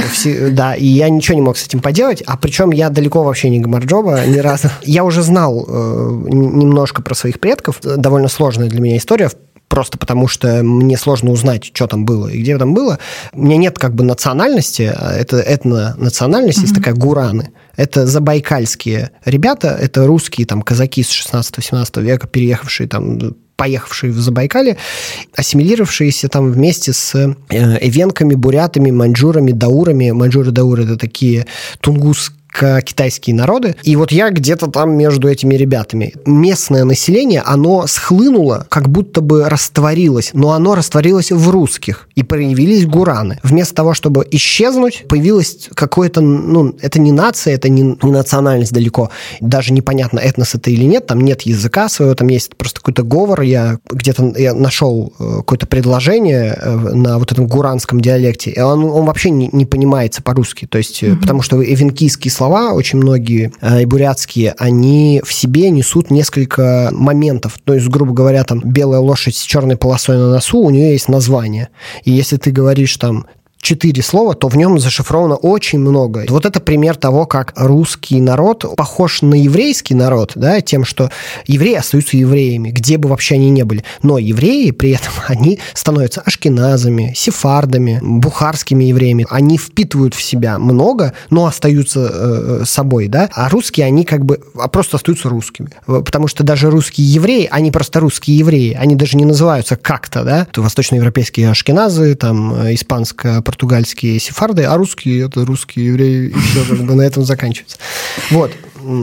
Да, и я ничего не мог с этим поделать, а причем я далеко вообще не гамарджоба ни разу. Я уже знал э, немножко про своих предков, довольно сложная для меня история, просто потому что мне сложно узнать, что там было и где там было. У меня нет как бы национальности, а это этно-национальность, mm-hmm. есть такая гураны. Это забайкальские ребята, это русские там казаки с 16-17 века, переехавшие там поехавшие в Забайкале, ассимилировавшиеся там вместе с э, эвенками, бурятами, маньчжурами, даурами. Маньчжуры, дауры – это такие тунгус русско-китайские народы. И вот я где-то там между этими ребятами. Местное население, оно схлынуло, как будто бы растворилось, но оно растворилось в русских. И появились гураны. Вместо того, чтобы исчезнуть, появилось какое-то, ну, это не нация, это не, не национальность далеко. Даже непонятно, этнос это или нет, там нет языка своего, там есть просто какой-то говор. Я где-то я нашел э, какое-то предложение э, на вот этом гуранском диалекте, и он, он вообще не, не понимается по-русски. То есть, mm-hmm. потому что эвенкийские слова, очень многие, и бурятские, они в себе несут несколько моментов. То есть, грубо говоря, там белая лошадь с черной полосой на носу, у нее есть название. И если ты говоришь там четыре слова, то в нем зашифровано очень много. Вот это пример того, как русский народ похож на еврейский народ, да, тем, что евреи остаются евреями, где бы вообще они ни были. Но евреи при этом, они становятся ашкеназами, сефардами, бухарскими евреями. Они впитывают в себя много, но остаются э, собой, да. А русские, они как бы а просто остаются русскими. Потому что даже русские евреи, они просто русские евреи. Они даже не называются как-то, да. Восточноевропейские ашкеназы, там, э, испанско португальские сефарды, а русские – это русские евреи, и все как бы на этом заканчивается. Вот.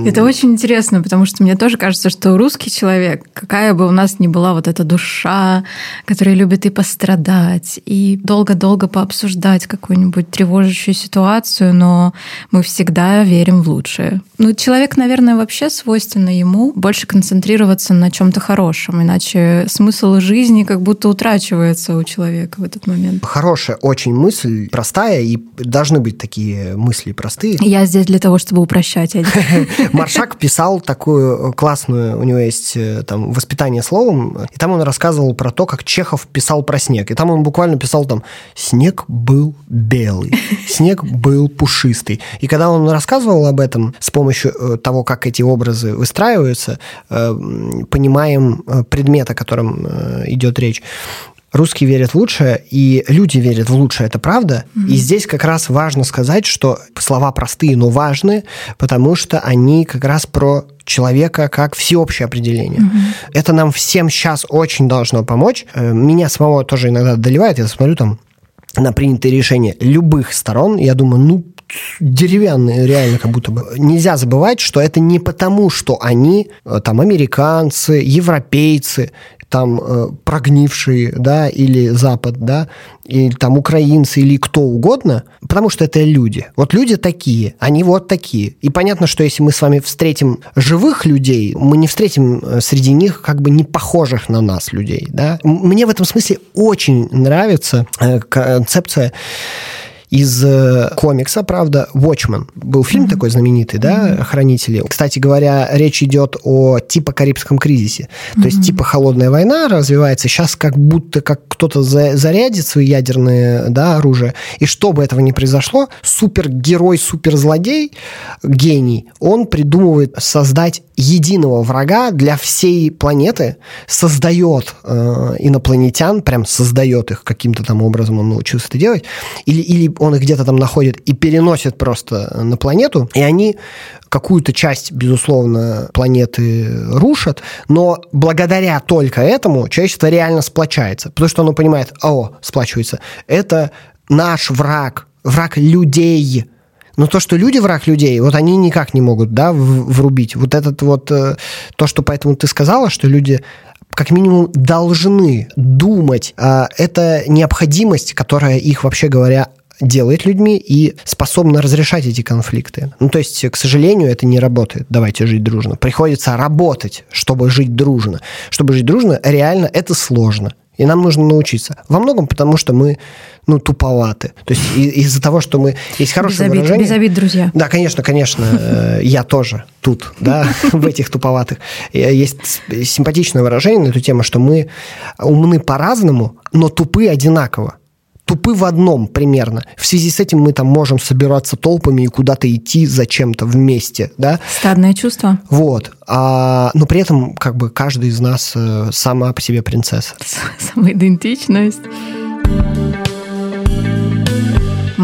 Это очень интересно, потому что мне тоже кажется, что русский человек, какая бы у нас ни была вот эта душа, которая любит и пострадать, и долго-долго пообсуждать какую-нибудь тревожащую ситуацию, но мы всегда верим в лучшее. Ну, человек, наверное, вообще свойственно ему больше концентрироваться на чем-то хорошем, иначе смысл жизни как будто утрачивается у человека в этот момент. Хорошая очень мысль, простая, и должны быть такие мысли простые. Я здесь для того, чтобы упрощать. Маршак писал такую классную, у него есть э, там воспитание словом, и там он рассказывал про то, как Чехов писал про снег. И там он буквально писал там «снег был белый, снег был пушистый». И когда он рассказывал об этом с помощью э, того, как эти образы выстраиваются, э, понимаем предмет, о котором идет речь, русские верят в лучшее, и люди верят в лучшее, это правда. Mm-hmm. И здесь как раз важно сказать, что слова простые, но важные, потому что они как раз про человека как всеобщее определение. Mm-hmm. Это нам всем сейчас очень должно помочь. Э, меня самого тоже иногда одолевает, я смотрю там на принятые решения любых сторон, я думаю, ну, деревянные, реально как будто бы. Нельзя забывать, что это не потому, что они э, там американцы, европейцы, там э, прогнившие, да, или Запад, да, или там украинцы, или кто угодно, потому что это люди. Вот люди такие, они вот такие. И понятно, что если мы с вами встретим живых людей, мы не встретим э, среди них как бы не похожих на нас людей, да. Мне в этом смысле очень нравится э, концепция из э, комикса, правда, Watchmen. Был фильм mm-hmm. такой знаменитый, да, mm-hmm. «Хранители». Кстати говоря, речь идет о типа Карибском кризисе. Mm-hmm. То есть типа холодная война развивается. Сейчас как будто как кто-то за, зарядит свои ядерные да, оружие. И чтобы этого не произошло, супергерой, суперзлодей, гений, он придумывает создать единого врага для всей планеты, создает э, инопланетян, прям создает их каким-то там образом, он научился это делать, или, или он их где-то там находит и переносит просто на планету, и они какую-то часть, безусловно, планеты рушат, но благодаря только этому человечество реально сплочается, потому что оно понимает, о, сплачивается, это наш враг, враг людей, но то, что люди враг людей, вот они никак не могут, да, врубить. Вот этот вот, э, то, что поэтому ты сказала, что люди как минимум должны думать, а это необходимость, которая их, вообще говоря, делает людьми и способна разрешать эти конфликты. Ну, то есть, к сожалению, это не работает. Давайте жить дружно. Приходится работать, чтобы жить дружно. Чтобы жить дружно, реально это сложно. И нам нужно научиться. Во многом потому, что мы ну, туповаты. То есть из-за того, что мы... Есть хорошее без обид, выражение... Без обид, друзья. Да, конечно, конечно. Э, я тоже тут, да, в этих туповатых. Есть симпатичное выражение на эту тему, что мы умны по-разному, но тупы одинаково тупы в одном примерно. В связи с этим мы там можем собираться толпами и куда-то идти зачем-то вместе, да? Стадное чувство. Вот. А, но при этом как бы каждый из нас э, сама по себе принцесса. Самоидентичность.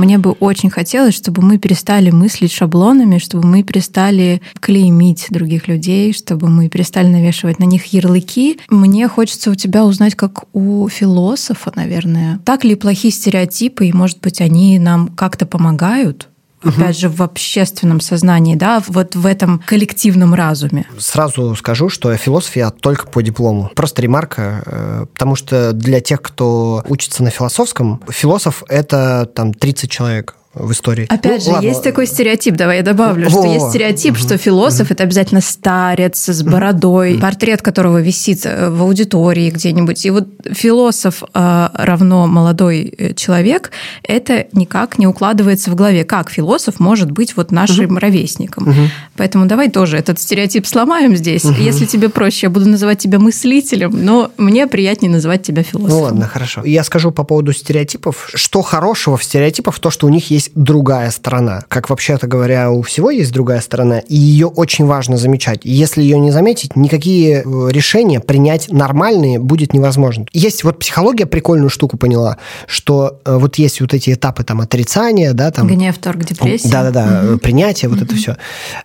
Мне бы очень хотелось, чтобы мы перестали мыслить шаблонами, чтобы мы перестали клеймить других людей, чтобы мы перестали навешивать на них ярлыки. Мне хочется у тебя узнать, как у философа, наверное, так ли плохие стереотипы, и, может быть, они нам как-то помогают угу. опять же, в общественном сознании, да, вот в этом коллективном разуме? Сразу скажу, что философ я только по диплому. Просто ремарка, э, потому что для тех, кто учится на философском, философ – это там 30 человек в истории. Опять ну, же, ладно. есть такой стереотип, давай я добавлю, Во. что есть стереотип, угу. что философ угу. это обязательно старец с бородой, угу. портрет которого висит э, в аудитории где-нибудь. И вот философ э, равно молодой э, человек, это никак не укладывается в голове. Как философ может быть вот нашим угу. ровесником? Угу. Поэтому давай тоже этот стереотип сломаем здесь. Угу. Если тебе проще, я буду называть тебя мыслителем, но мне приятнее называть тебя философом. Ну ладно, хорошо. Я скажу по поводу стереотипов. Что хорошего в стереотипах? То, что у них есть есть другая сторона. Как вообще-то говоря, у всего есть другая сторона, и ее очень важно замечать. И если ее не заметить, никакие э, решения принять нормальные будет невозможно. Есть вот психология прикольную штуку поняла, что э, вот есть вот эти этапы там отрицания, да, там... Гнев, торг, депрессия. Да-да-да, угу. принятие, вот угу. это все.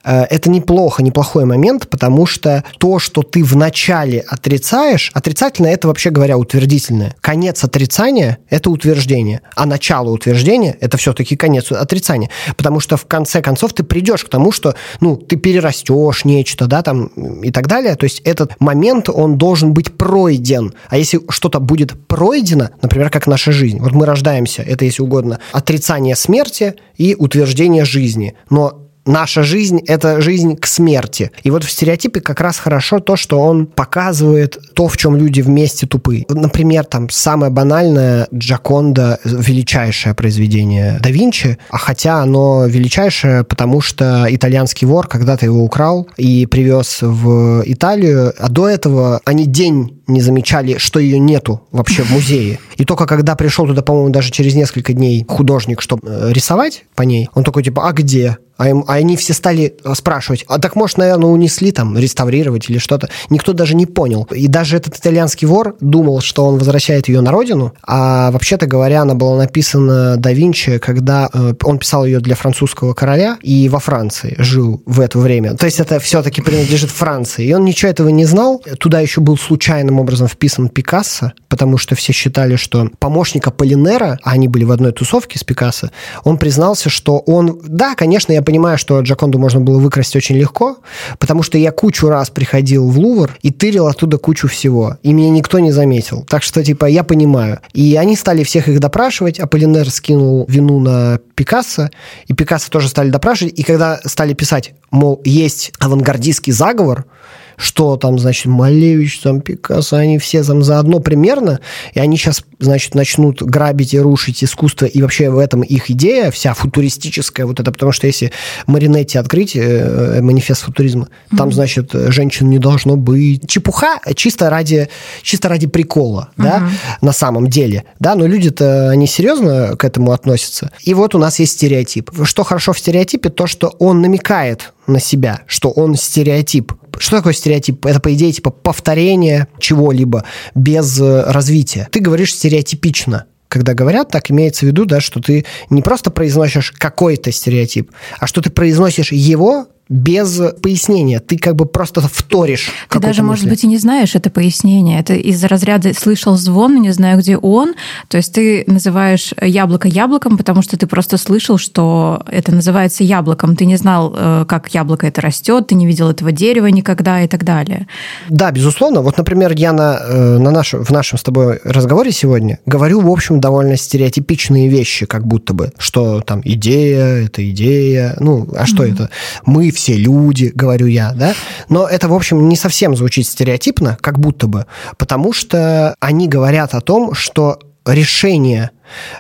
Это неплохо, неплохой момент, потому что то, что ты вначале отрицаешь, отрицательное – это, вообще говоря, утвердительное. Конец отрицания – это утверждение, а начало утверждения – это все-таки конец отрицания. Потому что в конце концов ты придешь к тому, что ну, ты перерастешь нечто, да, там и так далее. То есть этот момент, он должен быть пройден. А если что-то будет пройдено, например, как наша жизнь, вот мы рождаемся, это, если угодно, отрицание смерти и утверждение жизни. Но наша жизнь – это жизнь к смерти. И вот в стереотипе как раз хорошо то, что он показывает то, в чем люди вместе тупы. Например, там самое банальное Джаконда – величайшее произведение да Винчи, а хотя оно величайшее, потому что итальянский вор когда-то его украл и привез в Италию, а до этого они день не замечали, что ее нету вообще в музее. И только когда пришел туда, по-моему, даже через несколько дней художник, чтобы э, рисовать по ней, он такой типа, а где? А, им, а они все стали э, спрашивать, а так, может, наверное, унесли там, реставрировать или что-то. Никто даже не понял. И даже этот итальянский вор думал, что он возвращает ее на родину, а вообще-то говоря, она была написана да Винчи, когда э, он писал ее для французского короля и во Франции жил в это время. То есть это все-таки принадлежит Франции. И он ничего этого не знал. Туда еще был случайным образом вписан Пикассо, потому что все считали, что помощника Полинера, а они были в одной тусовке с Пикассо, он признался, что он, да, конечно, я понимаю, что Джаконду можно было выкрасть очень легко, потому что я кучу раз приходил в Лувр и тырил оттуда кучу всего, и меня никто не заметил. Так что, типа, я понимаю. И они стали всех их допрашивать, а Полинер скинул вину на Пикассо, и Пикассо тоже стали допрашивать, и когда стали писать, мол, есть авангардистский заговор, что там, значит, Малевич, там, Пикассо, они все там заодно примерно, и они сейчас, значит, начнут грабить и рушить искусство, и вообще в этом их идея вся футуристическая вот это, потому что если Маринетти открыть, э, манифест футуризма, mm-hmm. там, значит, женщин не должно быть. Чепуха чисто ради, чисто ради прикола, mm-hmm. да, на самом деле, да, но люди-то, они серьезно к этому относятся. И вот у нас есть стереотип. Что хорошо в стереотипе, то, что он намекает на себя, что он стереотип. Что такое стереотип? Это, по идее, типа повторение чего-либо без э, развития. Ты говоришь стереотипично когда говорят, так имеется в виду, да, что ты не просто произносишь какой-то стереотип, а что ты произносишь его без пояснения. Ты как бы просто вторишь. Ты даже, мысли. может быть, и не знаешь это пояснение. Это из-за разряда «слышал звон, не знаю, где он». То есть ты называешь яблоко яблоком, потому что ты просто слышал, что это называется яблоком. Ты не знал, э, как яблоко это растет, ты не видел этого дерева никогда и так далее. Да, безусловно. Вот, например, я на, э, на наш, в нашем с тобой разговоре сегодня говорю, в общем, довольно стереотипичные вещи, как будто бы, что там идея, это идея, ну, а что mm-hmm. это? Мы все люди, говорю я, да, но это, в общем, не совсем звучит стереотипно, как будто бы, потому что они говорят о том, что решения,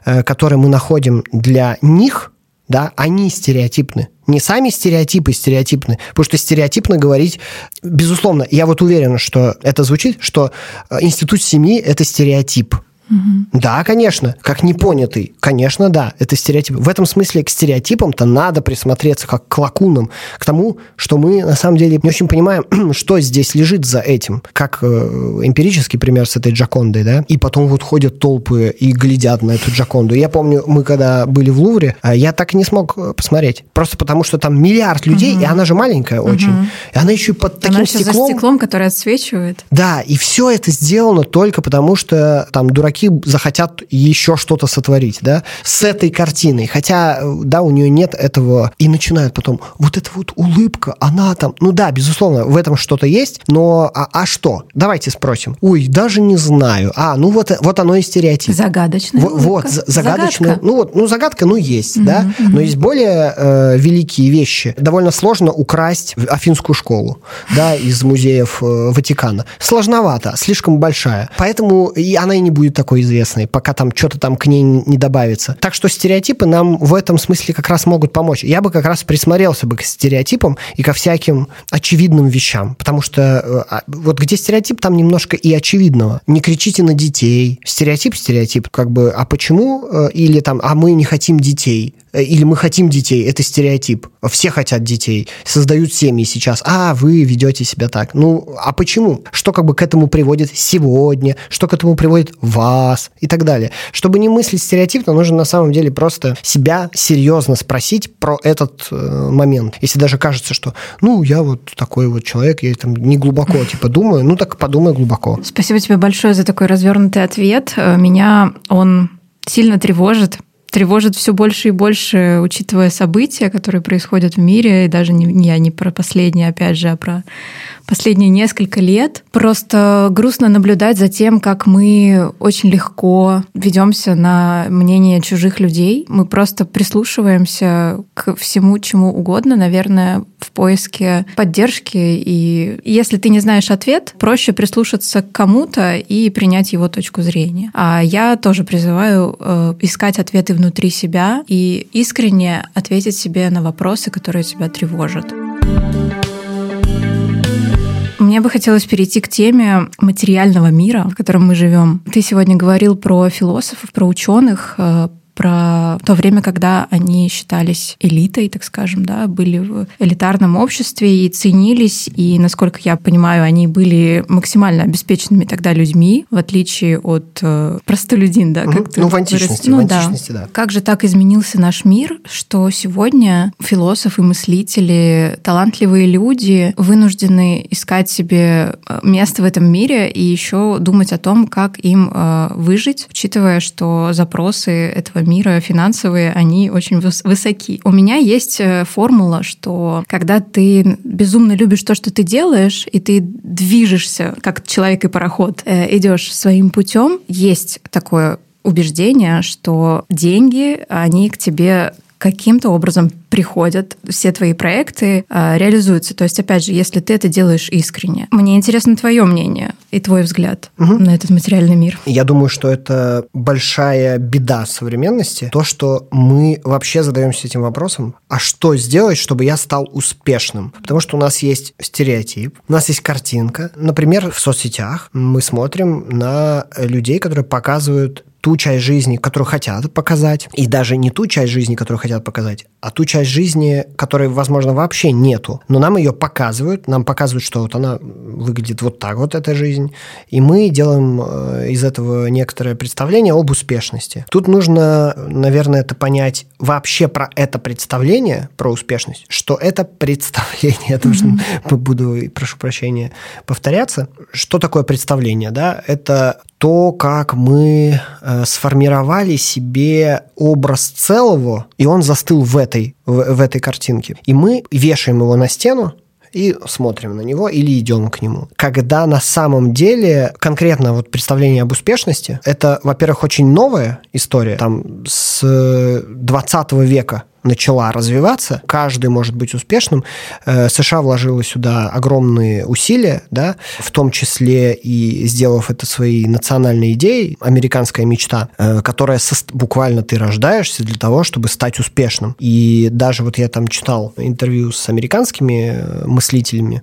э, которые мы находим для них, да, они стереотипны. Не сами стереотипы стереотипны, потому что стереотипно говорить, безусловно, я вот уверен, что это звучит, что э, институт семьи – это стереотип. Угу. Да, конечно, как непонятый. Конечно, да, это стереотип. В этом смысле к стереотипам-то надо присмотреться как к лакунам, к тому, что мы на самом деле не очень понимаем, что здесь лежит за этим. Как э, эмпирический пример с этой Джакондой, да? И потом вот ходят толпы и глядят на эту Джаконду. Я помню, мы когда были в Лувре, а я так и не смог э, посмотреть. Просто потому, что там миллиард людей, угу. и она же маленькая угу. очень. И она еще под таким она стеклом. за стеклом, которое отсвечивает. Да, и все это сделано только потому, что там дураки чуваки захотят еще что-то сотворить, да, с этой картиной. Хотя, да, у нее нет этого. И начинают потом, вот эта вот улыбка, она там, ну да, безусловно, в этом что-то есть, но а, а что? Давайте спросим. Ой, даже не знаю. А, ну вот, вот оно и стереотип. Загадочная Вот, вот загадочная. Загадка. Ну вот, ну загадка, ну есть, угу, да, угу. но есть более э, великие вещи. Довольно сложно украсть афинскую школу, да, из музеев э, Ватикана. Сложновато, слишком большая. Поэтому и она и не будет такой известной, пока там что-то там к ней не добавится. Так что стереотипы нам в этом смысле как раз могут помочь. Я бы как раз присмотрелся бы к стереотипам и ко всяким очевидным вещам, потому что э, а, вот где стереотип, там немножко и очевидного. Не кричите на детей. Стереотип, стереотип. Как бы, а почему? Э, или там, а мы не хотим детей. Э, или мы хотим детей. Это стереотип. Все хотят детей. Создают семьи сейчас. А, вы ведете себя так. Ну, а почему? Что как бы к этому приводит сегодня? Что к этому приводит вас? И так далее. Чтобы не мыслить стереотипно, нужно на самом деле просто себя серьезно спросить про этот э, момент. Если даже кажется, что, ну, я вот такой вот человек, я там не глубоко типа думаю, ну так подумай глубоко. Спасибо тебе большое за такой развернутый ответ. Э, меня он сильно тревожит, тревожит все больше и больше, учитывая события, которые происходят в мире, и даже не, я не про последние, опять же, а про последние несколько лет. Просто грустно наблюдать за тем, как мы очень легко ведемся на мнение чужих людей. Мы просто прислушиваемся к всему, чему угодно, наверное, поиске поддержки. И если ты не знаешь ответ, проще прислушаться к кому-то и принять его точку зрения. А я тоже призываю э, искать ответы внутри себя и искренне ответить себе на вопросы, которые тебя тревожат. Мне бы хотелось перейти к теме материального мира, в котором мы живем. Ты сегодня говорил про философов, про ученых, э, про то время, когда они считались элитой, так скажем, да, были в элитарном обществе и ценились, и, насколько я понимаю, они были максимально обеспеченными тогда людьми, в отличие от э, простолюдин, да, как угу. ты Ну, в античности, ну, в античности, да. да. Как же так изменился наш мир, что сегодня философы, мыслители, талантливые люди вынуждены искать себе э, место в этом мире и еще думать о том, как им э, выжить, учитывая, что запросы этого мира финансовые, они очень высоки. У меня есть э, формула, что когда ты безумно любишь то, что ты делаешь, и ты движешься, как человек и пароход, э, идешь своим путем, есть такое убеждение, что деньги, они к тебе каким-то образом приходят, все твои проекты а, реализуются. То есть, опять же, если ты это делаешь искренне. Мне интересно твое мнение и твой взгляд угу. на этот материальный мир. Я думаю, что это большая беда современности, то, что мы вообще задаемся этим вопросом, а что сделать, чтобы я стал успешным? Потому что у нас есть стереотип, у нас есть картинка. Например, в соцсетях мы смотрим на людей, которые показывают ту часть жизни, которую хотят показать, и даже не ту часть жизни, которую хотят показать, а ту часть жизни, которой, возможно, вообще нету. Но нам ее показывают, нам показывают, что вот она выглядит вот так вот, эта жизнь, и мы делаем э, из этого некоторое представление об успешности. Тут нужно, наверное, это понять вообще про это представление, про успешность, что это представление, я тоже буду, прошу прощения, повторяться. Что такое представление? Да? Это то, как мы э, сформировали себе образ целого, и он застыл в этой, в, в этой картинке. И мы вешаем его на стену, и смотрим на него или идем к нему. Когда на самом деле конкретно вот представление об успешности, это, во-первых, очень новая история, там с 20 века начала развиваться, каждый может быть успешным. Э, США вложила сюда огромные усилия, да, в том числе и сделав это своей национальной идеей, американская мечта, э, которая со... буквально ты рождаешься для того, чтобы стать успешным. И даже вот я там читал интервью с американскими э, мыслителями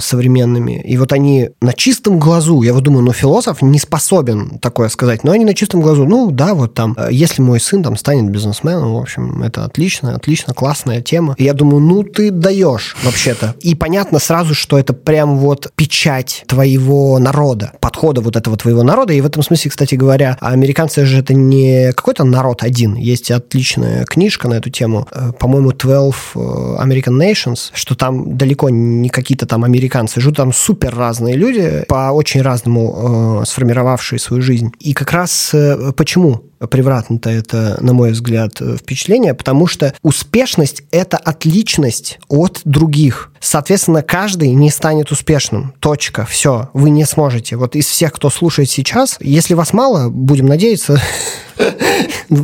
современными, и вот они на чистом глазу, я вот думаю, ну философ не способен такое сказать, но они на чистом глазу, ну да, вот там, если мой сын там станет бизнесменом, в общем, это отлично, отлично, отлично, классная тема. И я думаю, ну ты даешь вообще-то. И понятно сразу, что это прям вот печать твоего народа, подхода вот этого твоего народа. И в этом смысле, кстати говоря, американцы же это не какой-то народ один. Есть отличная книжка на эту тему, э, по-моему, 12 э, American Nations, что там далеко не какие-то там американцы живут, там супер разные люди, по очень разному э, сформировавшие свою жизнь. И как раз э, почему превратно-то это, на мой взгляд, впечатление, потому что успешность – это отличность от других. Соответственно, каждый не станет успешным. Точка. Все. Вы не сможете. Вот из всех, кто слушает сейчас, если вас мало, будем надеяться,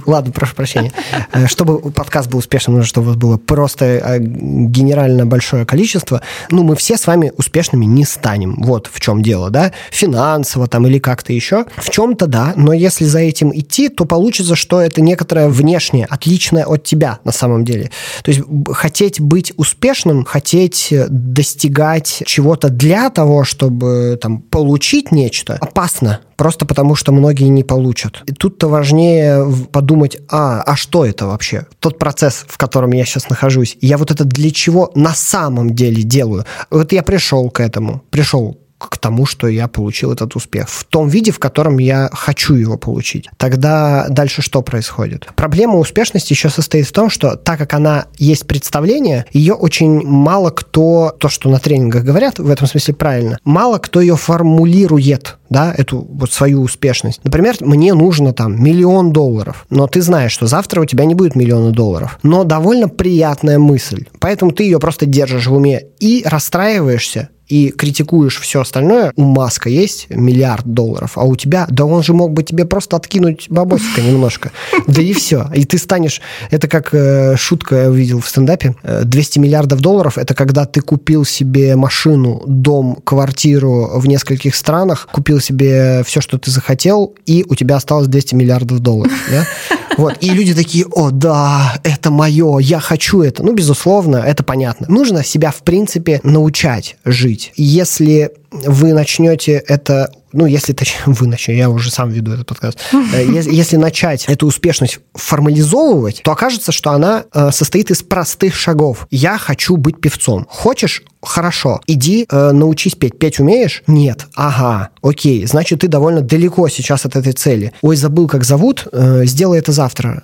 ладно, прошу прощения. Э, чтобы подкаст был успешным, нужно, чтобы у вас было просто э, генерально большое количество. Ну, мы все с вами успешными не станем. Вот в чем дело, да? Финансово там или как-то еще. В чем-то да, но если за этим идти, то получится, что это некоторое внешнее, отличное от тебя на самом деле. То есть хотеть быть успешным, хотеть достигать чего-то для того, чтобы там получить нечто, опасно просто потому, что многие не получат. И тут-то важнее подумать, а, а что это вообще? Тот процесс, в котором я сейчас нахожусь, я вот это для чего на самом деле делаю? Вот я пришел к этому, пришел к тому, что я получил этот успех в том виде, в котором я хочу его получить. Тогда дальше что происходит? Проблема успешности еще состоит в том, что так как она есть представление, ее очень мало кто, то, что на тренингах говорят, в этом смысле правильно, мало кто ее формулирует да, эту вот свою успешность. Например, мне нужно там миллион долларов, но ты знаешь, что завтра у тебя не будет миллиона долларов. Но довольно приятная мысль. Поэтому ты ее просто держишь в уме и расстраиваешься, и критикуешь все остальное, у Маска есть миллиард долларов, а у тебя, да он же мог бы тебе просто откинуть бабосика немножко. Да и все. И ты станешь, это как э, шутка я увидел в стендапе, 200 э, миллиардов долларов, это когда ты купил себе машину, дом, квартиру в нескольких странах, купил себе все, что ты захотел, и у тебя осталось 200 миллиардов долларов. Да? Вот. И люди такие, о, да, это мое, я хочу это. Ну, безусловно, это понятно. Нужно себя, в принципе, научать жить. Если вы начнете это ну, если точнее, вы начнете, я уже сам веду этот подкаст, э, если начать эту успешность формализовывать, то окажется, что она э, состоит из простых шагов. Я хочу быть певцом. Хочешь? Хорошо. Иди э, научись петь. Петь умеешь? Нет. Ага. Окей. Значит, ты довольно далеко сейчас от этой цели. Ой, забыл, как зовут. Сделай это завтра.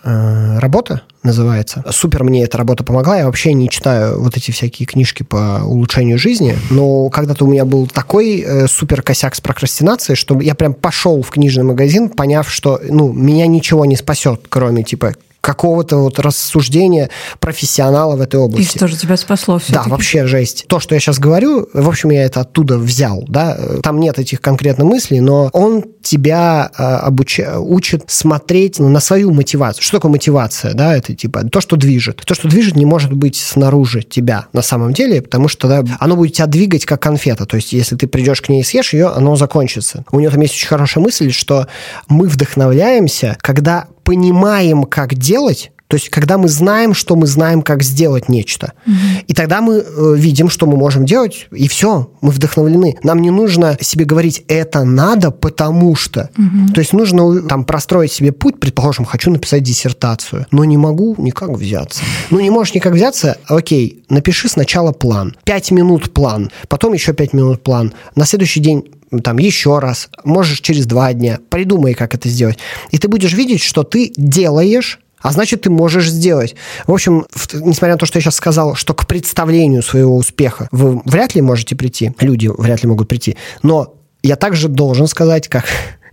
Работа называется. Супер мне эта работа помогла. Я вообще не читаю вот эти всякие книжки по улучшению жизни. Но когда-то у меня был такой супер косяк с прокрастинацией, что я прям пошел в книжный магазин, поняв, что ну, меня ничего не спасет, кроме типа какого-то вот рассуждения профессионала в этой области. И что же тебя спасло все Да, вообще жесть. То, что я сейчас говорю, в общем, я это оттуда взял, да, там нет этих конкретных мыслей, но он тебя э, обуч... учит смотреть на свою мотивацию. Что такое мотивация, да, это типа то, что движет. То, что движет, не может быть снаружи тебя на самом деле, потому что да, оно будет тебя двигать как конфета, то есть если ты придешь к ней и съешь ее, оно закончится. У него там есть очень хорошая мысль, что мы вдохновляемся, когда понимаем, как делать, то есть, когда мы знаем, что мы знаем, как сделать нечто. Угу. И тогда мы э, видим, что мы можем делать, и все, мы вдохновлены. Нам не нужно себе говорить, это надо, потому что. Угу. То есть, нужно там простроить себе путь, предположим, хочу написать диссертацию, но не могу никак взяться. Ну, не можешь никак взяться, окей, напиши сначала план. Пять минут план, потом еще пять минут план. На следующий день там еще раз, можешь через два дня, придумай, как это сделать. И ты будешь видеть, что ты делаешь а значит, ты можешь сделать. В общем, несмотря на то, что я сейчас сказал, что к представлению своего успеха вы вряд ли можете прийти, люди вряд ли могут прийти, но я также должен сказать, как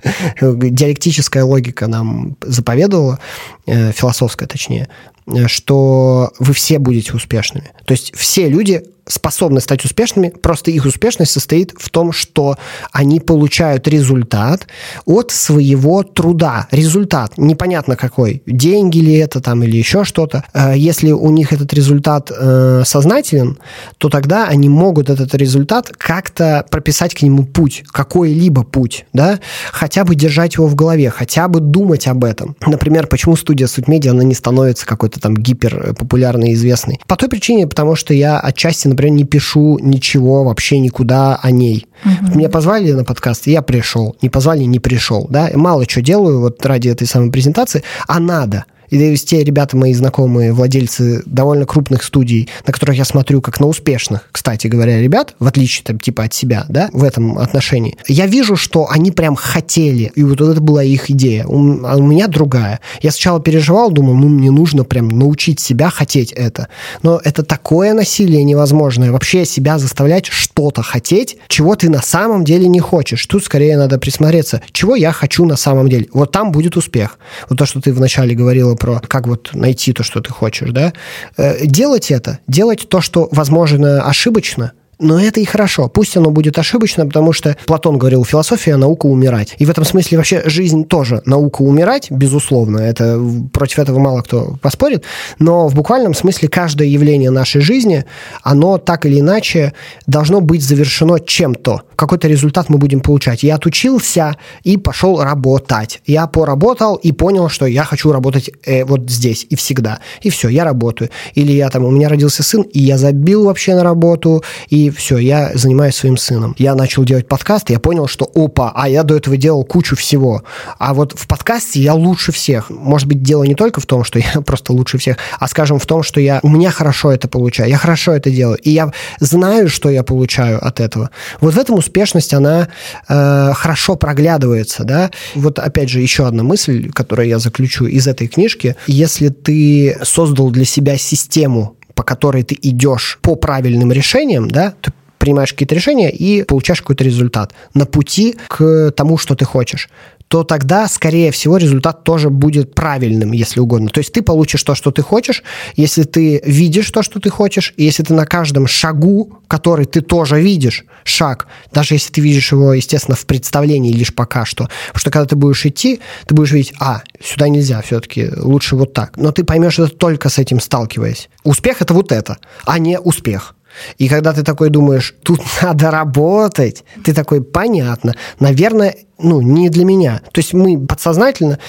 диалектическая логика нам заповедовала, э, философская точнее, э, что вы все будете успешными. То есть все люди способны стать успешными, просто их успешность состоит в том, что они получают результат от своего труда. Результат, непонятно какой, деньги ли это там или еще что-то. Э, если у них этот результат э, сознателен, то тогда они могут этот результат как-то прописать к нему путь, какой-либо путь, да, хотя бы держать его в голове, хотя бы думать об этом. Например, почему студия Сутмедиа, она не становится какой-то там гиперпопулярной и известной? По той причине, потому что я отчасти, например, не пишу ничего вообще никуда о ней. Угу. Меня позвали на подкаст, я пришел. Не позвали, не пришел. Да? Мало что делаю вот ради этой самой презентации, а надо. И те ребята, мои знакомые, владельцы довольно крупных студий, на которых я смотрю как на успешных, кстати говоря, ребят, в отличие там типа от себя, да, в этом отношении, я вижу, что они прям хотели, и вот это была их идея. А у меня другая. Я сначала переживал, думал, ну, мне нужно прям научить себя хотеть это. Но это такое насилие невозможное. Вообще себя заставлять что-то хотеть, чего ты на самом деле не хочешь. Тут скорее надо присмотреться, чего я хочу на самом деле. Вот там будет успех. Вот то, что ты вначале говорила про как вот найти то, что ты хочешь, да. Э, делать это, делать то, что, возможно, ошибочно, но это и хорошо. Пусть оно будет ошибочно, потому что Платон говорил, философия – наука умирать. И в этом смысле вообще жизнь тоже наука умирать, безусловно. Это против этого мало кто поспорит. Но в буквальном смысле каждое явление нашей жизни, оно так или иначе должно быть завершено чем-то. Какой-то результат мы будем получать. Я отучился и пошел работать. Я поработал и понял, что я хочу работать э, вот здесь и всегда. И все, я работаю. Или я там, у меня родился сын, и я забил вообще на работу, и все, я занимаюсь своим сыном. Я начал делать подкаст, и я понял, что опа, а я до этого делал кучу всего. А вот в подкасте я лучше всех. Может быть, дело не только в том, что я просто лучше всех, а, скажем, в том, что я, у меня хорошо это получаю, я хорошо это делаю, и я знаю, что я получаю от этого. Вот в этом успешность, она э, хорошо проглядывается, да. Вот опять же еще одна мысль, которую я заключу из этой книжки. Если ты создал для себя систему по которой ты идешь по правильным решениям, да, ты принимаешь какие-то решения и получаешь какой-то результат на пути к тому, что ты хочешь то тогда, скорее всего, результат тоже будет правильным, если угодно. То есть ты получишь то, что ты хочешь, если ты видишь то, что ты хочешь, и если ты на каждом шагу, который ты тоже видишь, шаг, даже если ты видишь его, естественно, в представлении лишь пока что, потому что когда ты будешь идти, ты будешь видеть, а, сюда нельзя все-таки, лучше вот так. Но ты поймешь это только с этим сталкиваясь. Успех – это вот это, а не успех. И когда ты такой думаешь, тут надо работать, ты такой, понятно, наверное, ну, не для меня. То есть мы подсознательно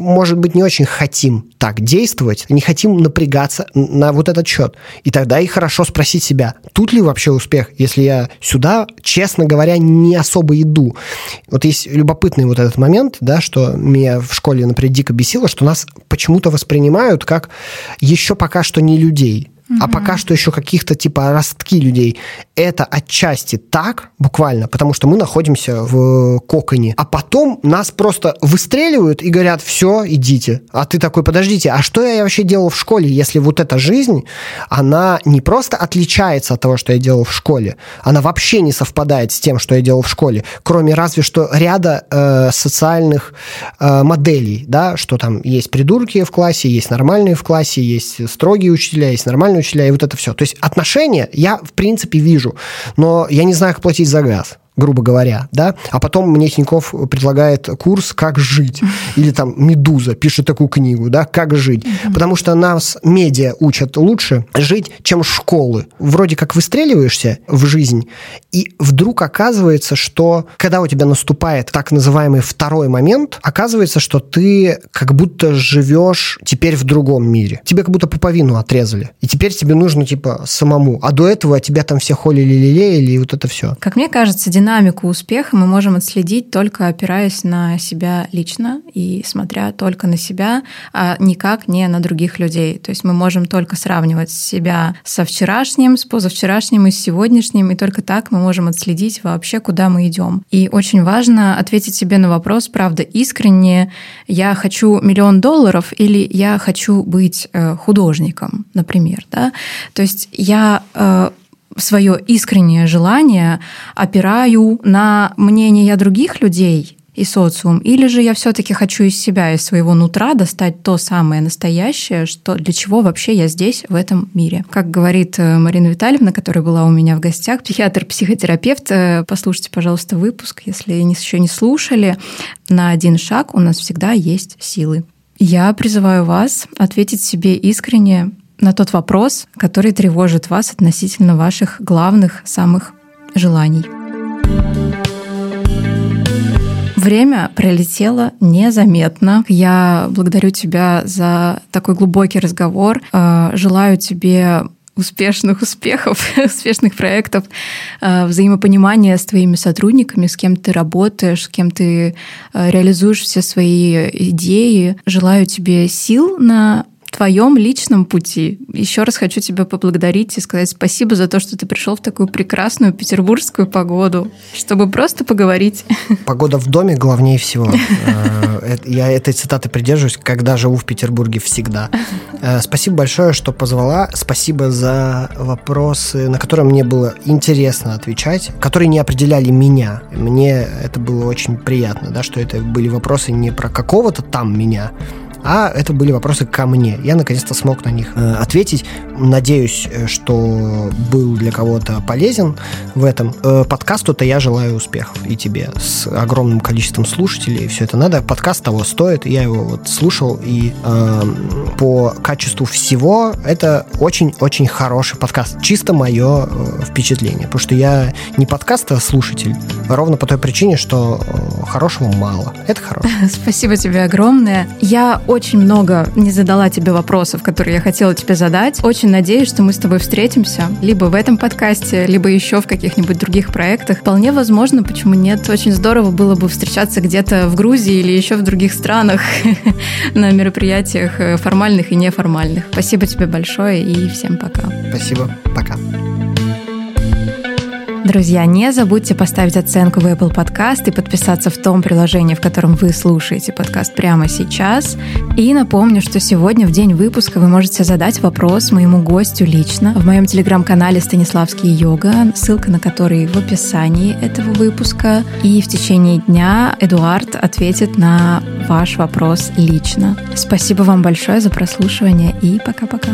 может быть, не очень хотим так действовать, не хотим напрягаться на вот этот счет. И тогда и хорошо спросить себя, тут ли вообще успех, если я сюда, честно говоря, не особо иду. Вот есть любопытный вот этот момент, да, что меня в школе, например, дико бесило, что нас почему-то воспринимают как еще пока что не людей а пока что еще каких-то типа ростки людей. Это отчасти так, буквально, потому что мы находимся в коконе. А потом нас просто выстреливают и говорят, все, идите. А ты такой, подождите, а что я вообще делал в школе, если вот эта жизнь, она не просто отличается от того, что я делал в школе, она вообще не совпадает с тем, что я делал в школе, кроме разве что ряда э, социальных э, моделей, да, что там есть придурки в классе, есть нормальные в классе, есть строгие учителя, есть нормальные учителя, и вот это все. То есть отношения я, в принципе, вижу, но я не знаю, как платить за газ грубо говоря, да, а потом мне Тиньков предлагает курс «Как жить», или там «Медуза» пишет такую книгу, да, «Как жить», потому что нас медиа учат лучше жить, чем школы. Вроде как выстреливаешься в жизнь, и вдруг оказывается, что когда у тебя наступает так называемый второй момент, оказывается, что ты как будто живешь теперь в другом мире. Тебе как будто пуповину отрезали, и теперь тебе нужно типа самому, а до этого тебя там все холили, лелеяли, и вот это все. Как мне кажется, динамику успеха мы можем отследить только опираясь на себя лично и смотря только на себя, а никак не на других людей. То есть мы можем только сравнивать себя со вчерашним, с позавчерашним и с сегодняшним, и только так мы можем отследить вообще, куда мы идем. И очень важно ответить себе на вопрос, правда, искренне, я хочу миллион долларов или я хочу быть э, художником, например. Да? То есть я э, свое искреннее желание опираю на мнение других людей и социум, или же я все-таки хочу из себя, из своего нутра достать то самое настоящее, что для чего вообще я здесь, в этом мире. Как говорит э, Марина Витальевна, которая была у меня в гостях, психиатр-психотерапевт, э, послушайте, пожалуйста, выпуск, если еще не слушали. На один шаг у нас всегда есть силы. Я призываю вас ответить себе искренне на тот вопрос, который тревожит вас относительно ваших главных, самых желаний. Время пролетело незаметно. Я благодарю тебя за такой глубокий разговор. Э, желаю тебе успешных успехов, успешных проектов, э, взаимопонимания с твоими сотрудниками, с кем ты работаешь, с кем ты э, реализуешь все свои идеи. Желаю тебе сил на твоем личном пути. Еще раз хочу тебя поблагодарить и сказать спасибо за то, что ты пришел в такую прекрасную петербургскую погоду, чтобы просто поговорить. Погода в доме главнее всего. Э, я этой цитаты придерживаюсь, когда живу в Петербурге всегда. Э, спасибо большое, что позвала. Спасибо за вопросы, на которые мне было интересно отвечать, которые не определяли меня. Мне это было очень приятно, да, что это были вопросы не про какого-то там меня, а это были вопросы ко мне. Я наконец-то смог на них э, ответить. Надеюсь, э, что был для кого-то полезен в этом. Э, подкасту-то я желаю успехов и тебе с огромным количеством слушателей. Все это надо. Подкаст того стоит. Я его вот слушал, и э, по качеству всего это очень-очень хороший подкаст. Чисто мое э, впечатление. Потому что я не подкаста слушатель, ровно по той причине, что э, хорошего мало. Это хорошо. Спасибо тебе огромное. Я очень много не задала тебе вопросов, которые я хотела тебе задать. Очень надеюсь, что мы с тобой встретимся либо в этом подкасте, либо еще в каких-нибудь других проектах. Вполне возможно, почему нет. Очень здорово было бы встречаться где-то в Грузии или еще в других странах на мероприятиях э, формальных и неформальных. Спасибо тебе большое и всем пока. Спасибо. Пока. Друзья, не забудьте поставить оценку в Apple Podcast и подписаться в том приложении, в котором вы слушаете подкаст прямо сейчас. И напомню, что сегодня, в день выпуска, вы можете задать вопрос моему гостю лично в моем телеграм-канале «Станиславский йога», ссылка на который в описании этого выпуска. И в течение дня Эдуард ответит на ваш вопрос лично. Спасибо вам большое за прослушивание и пока-пока.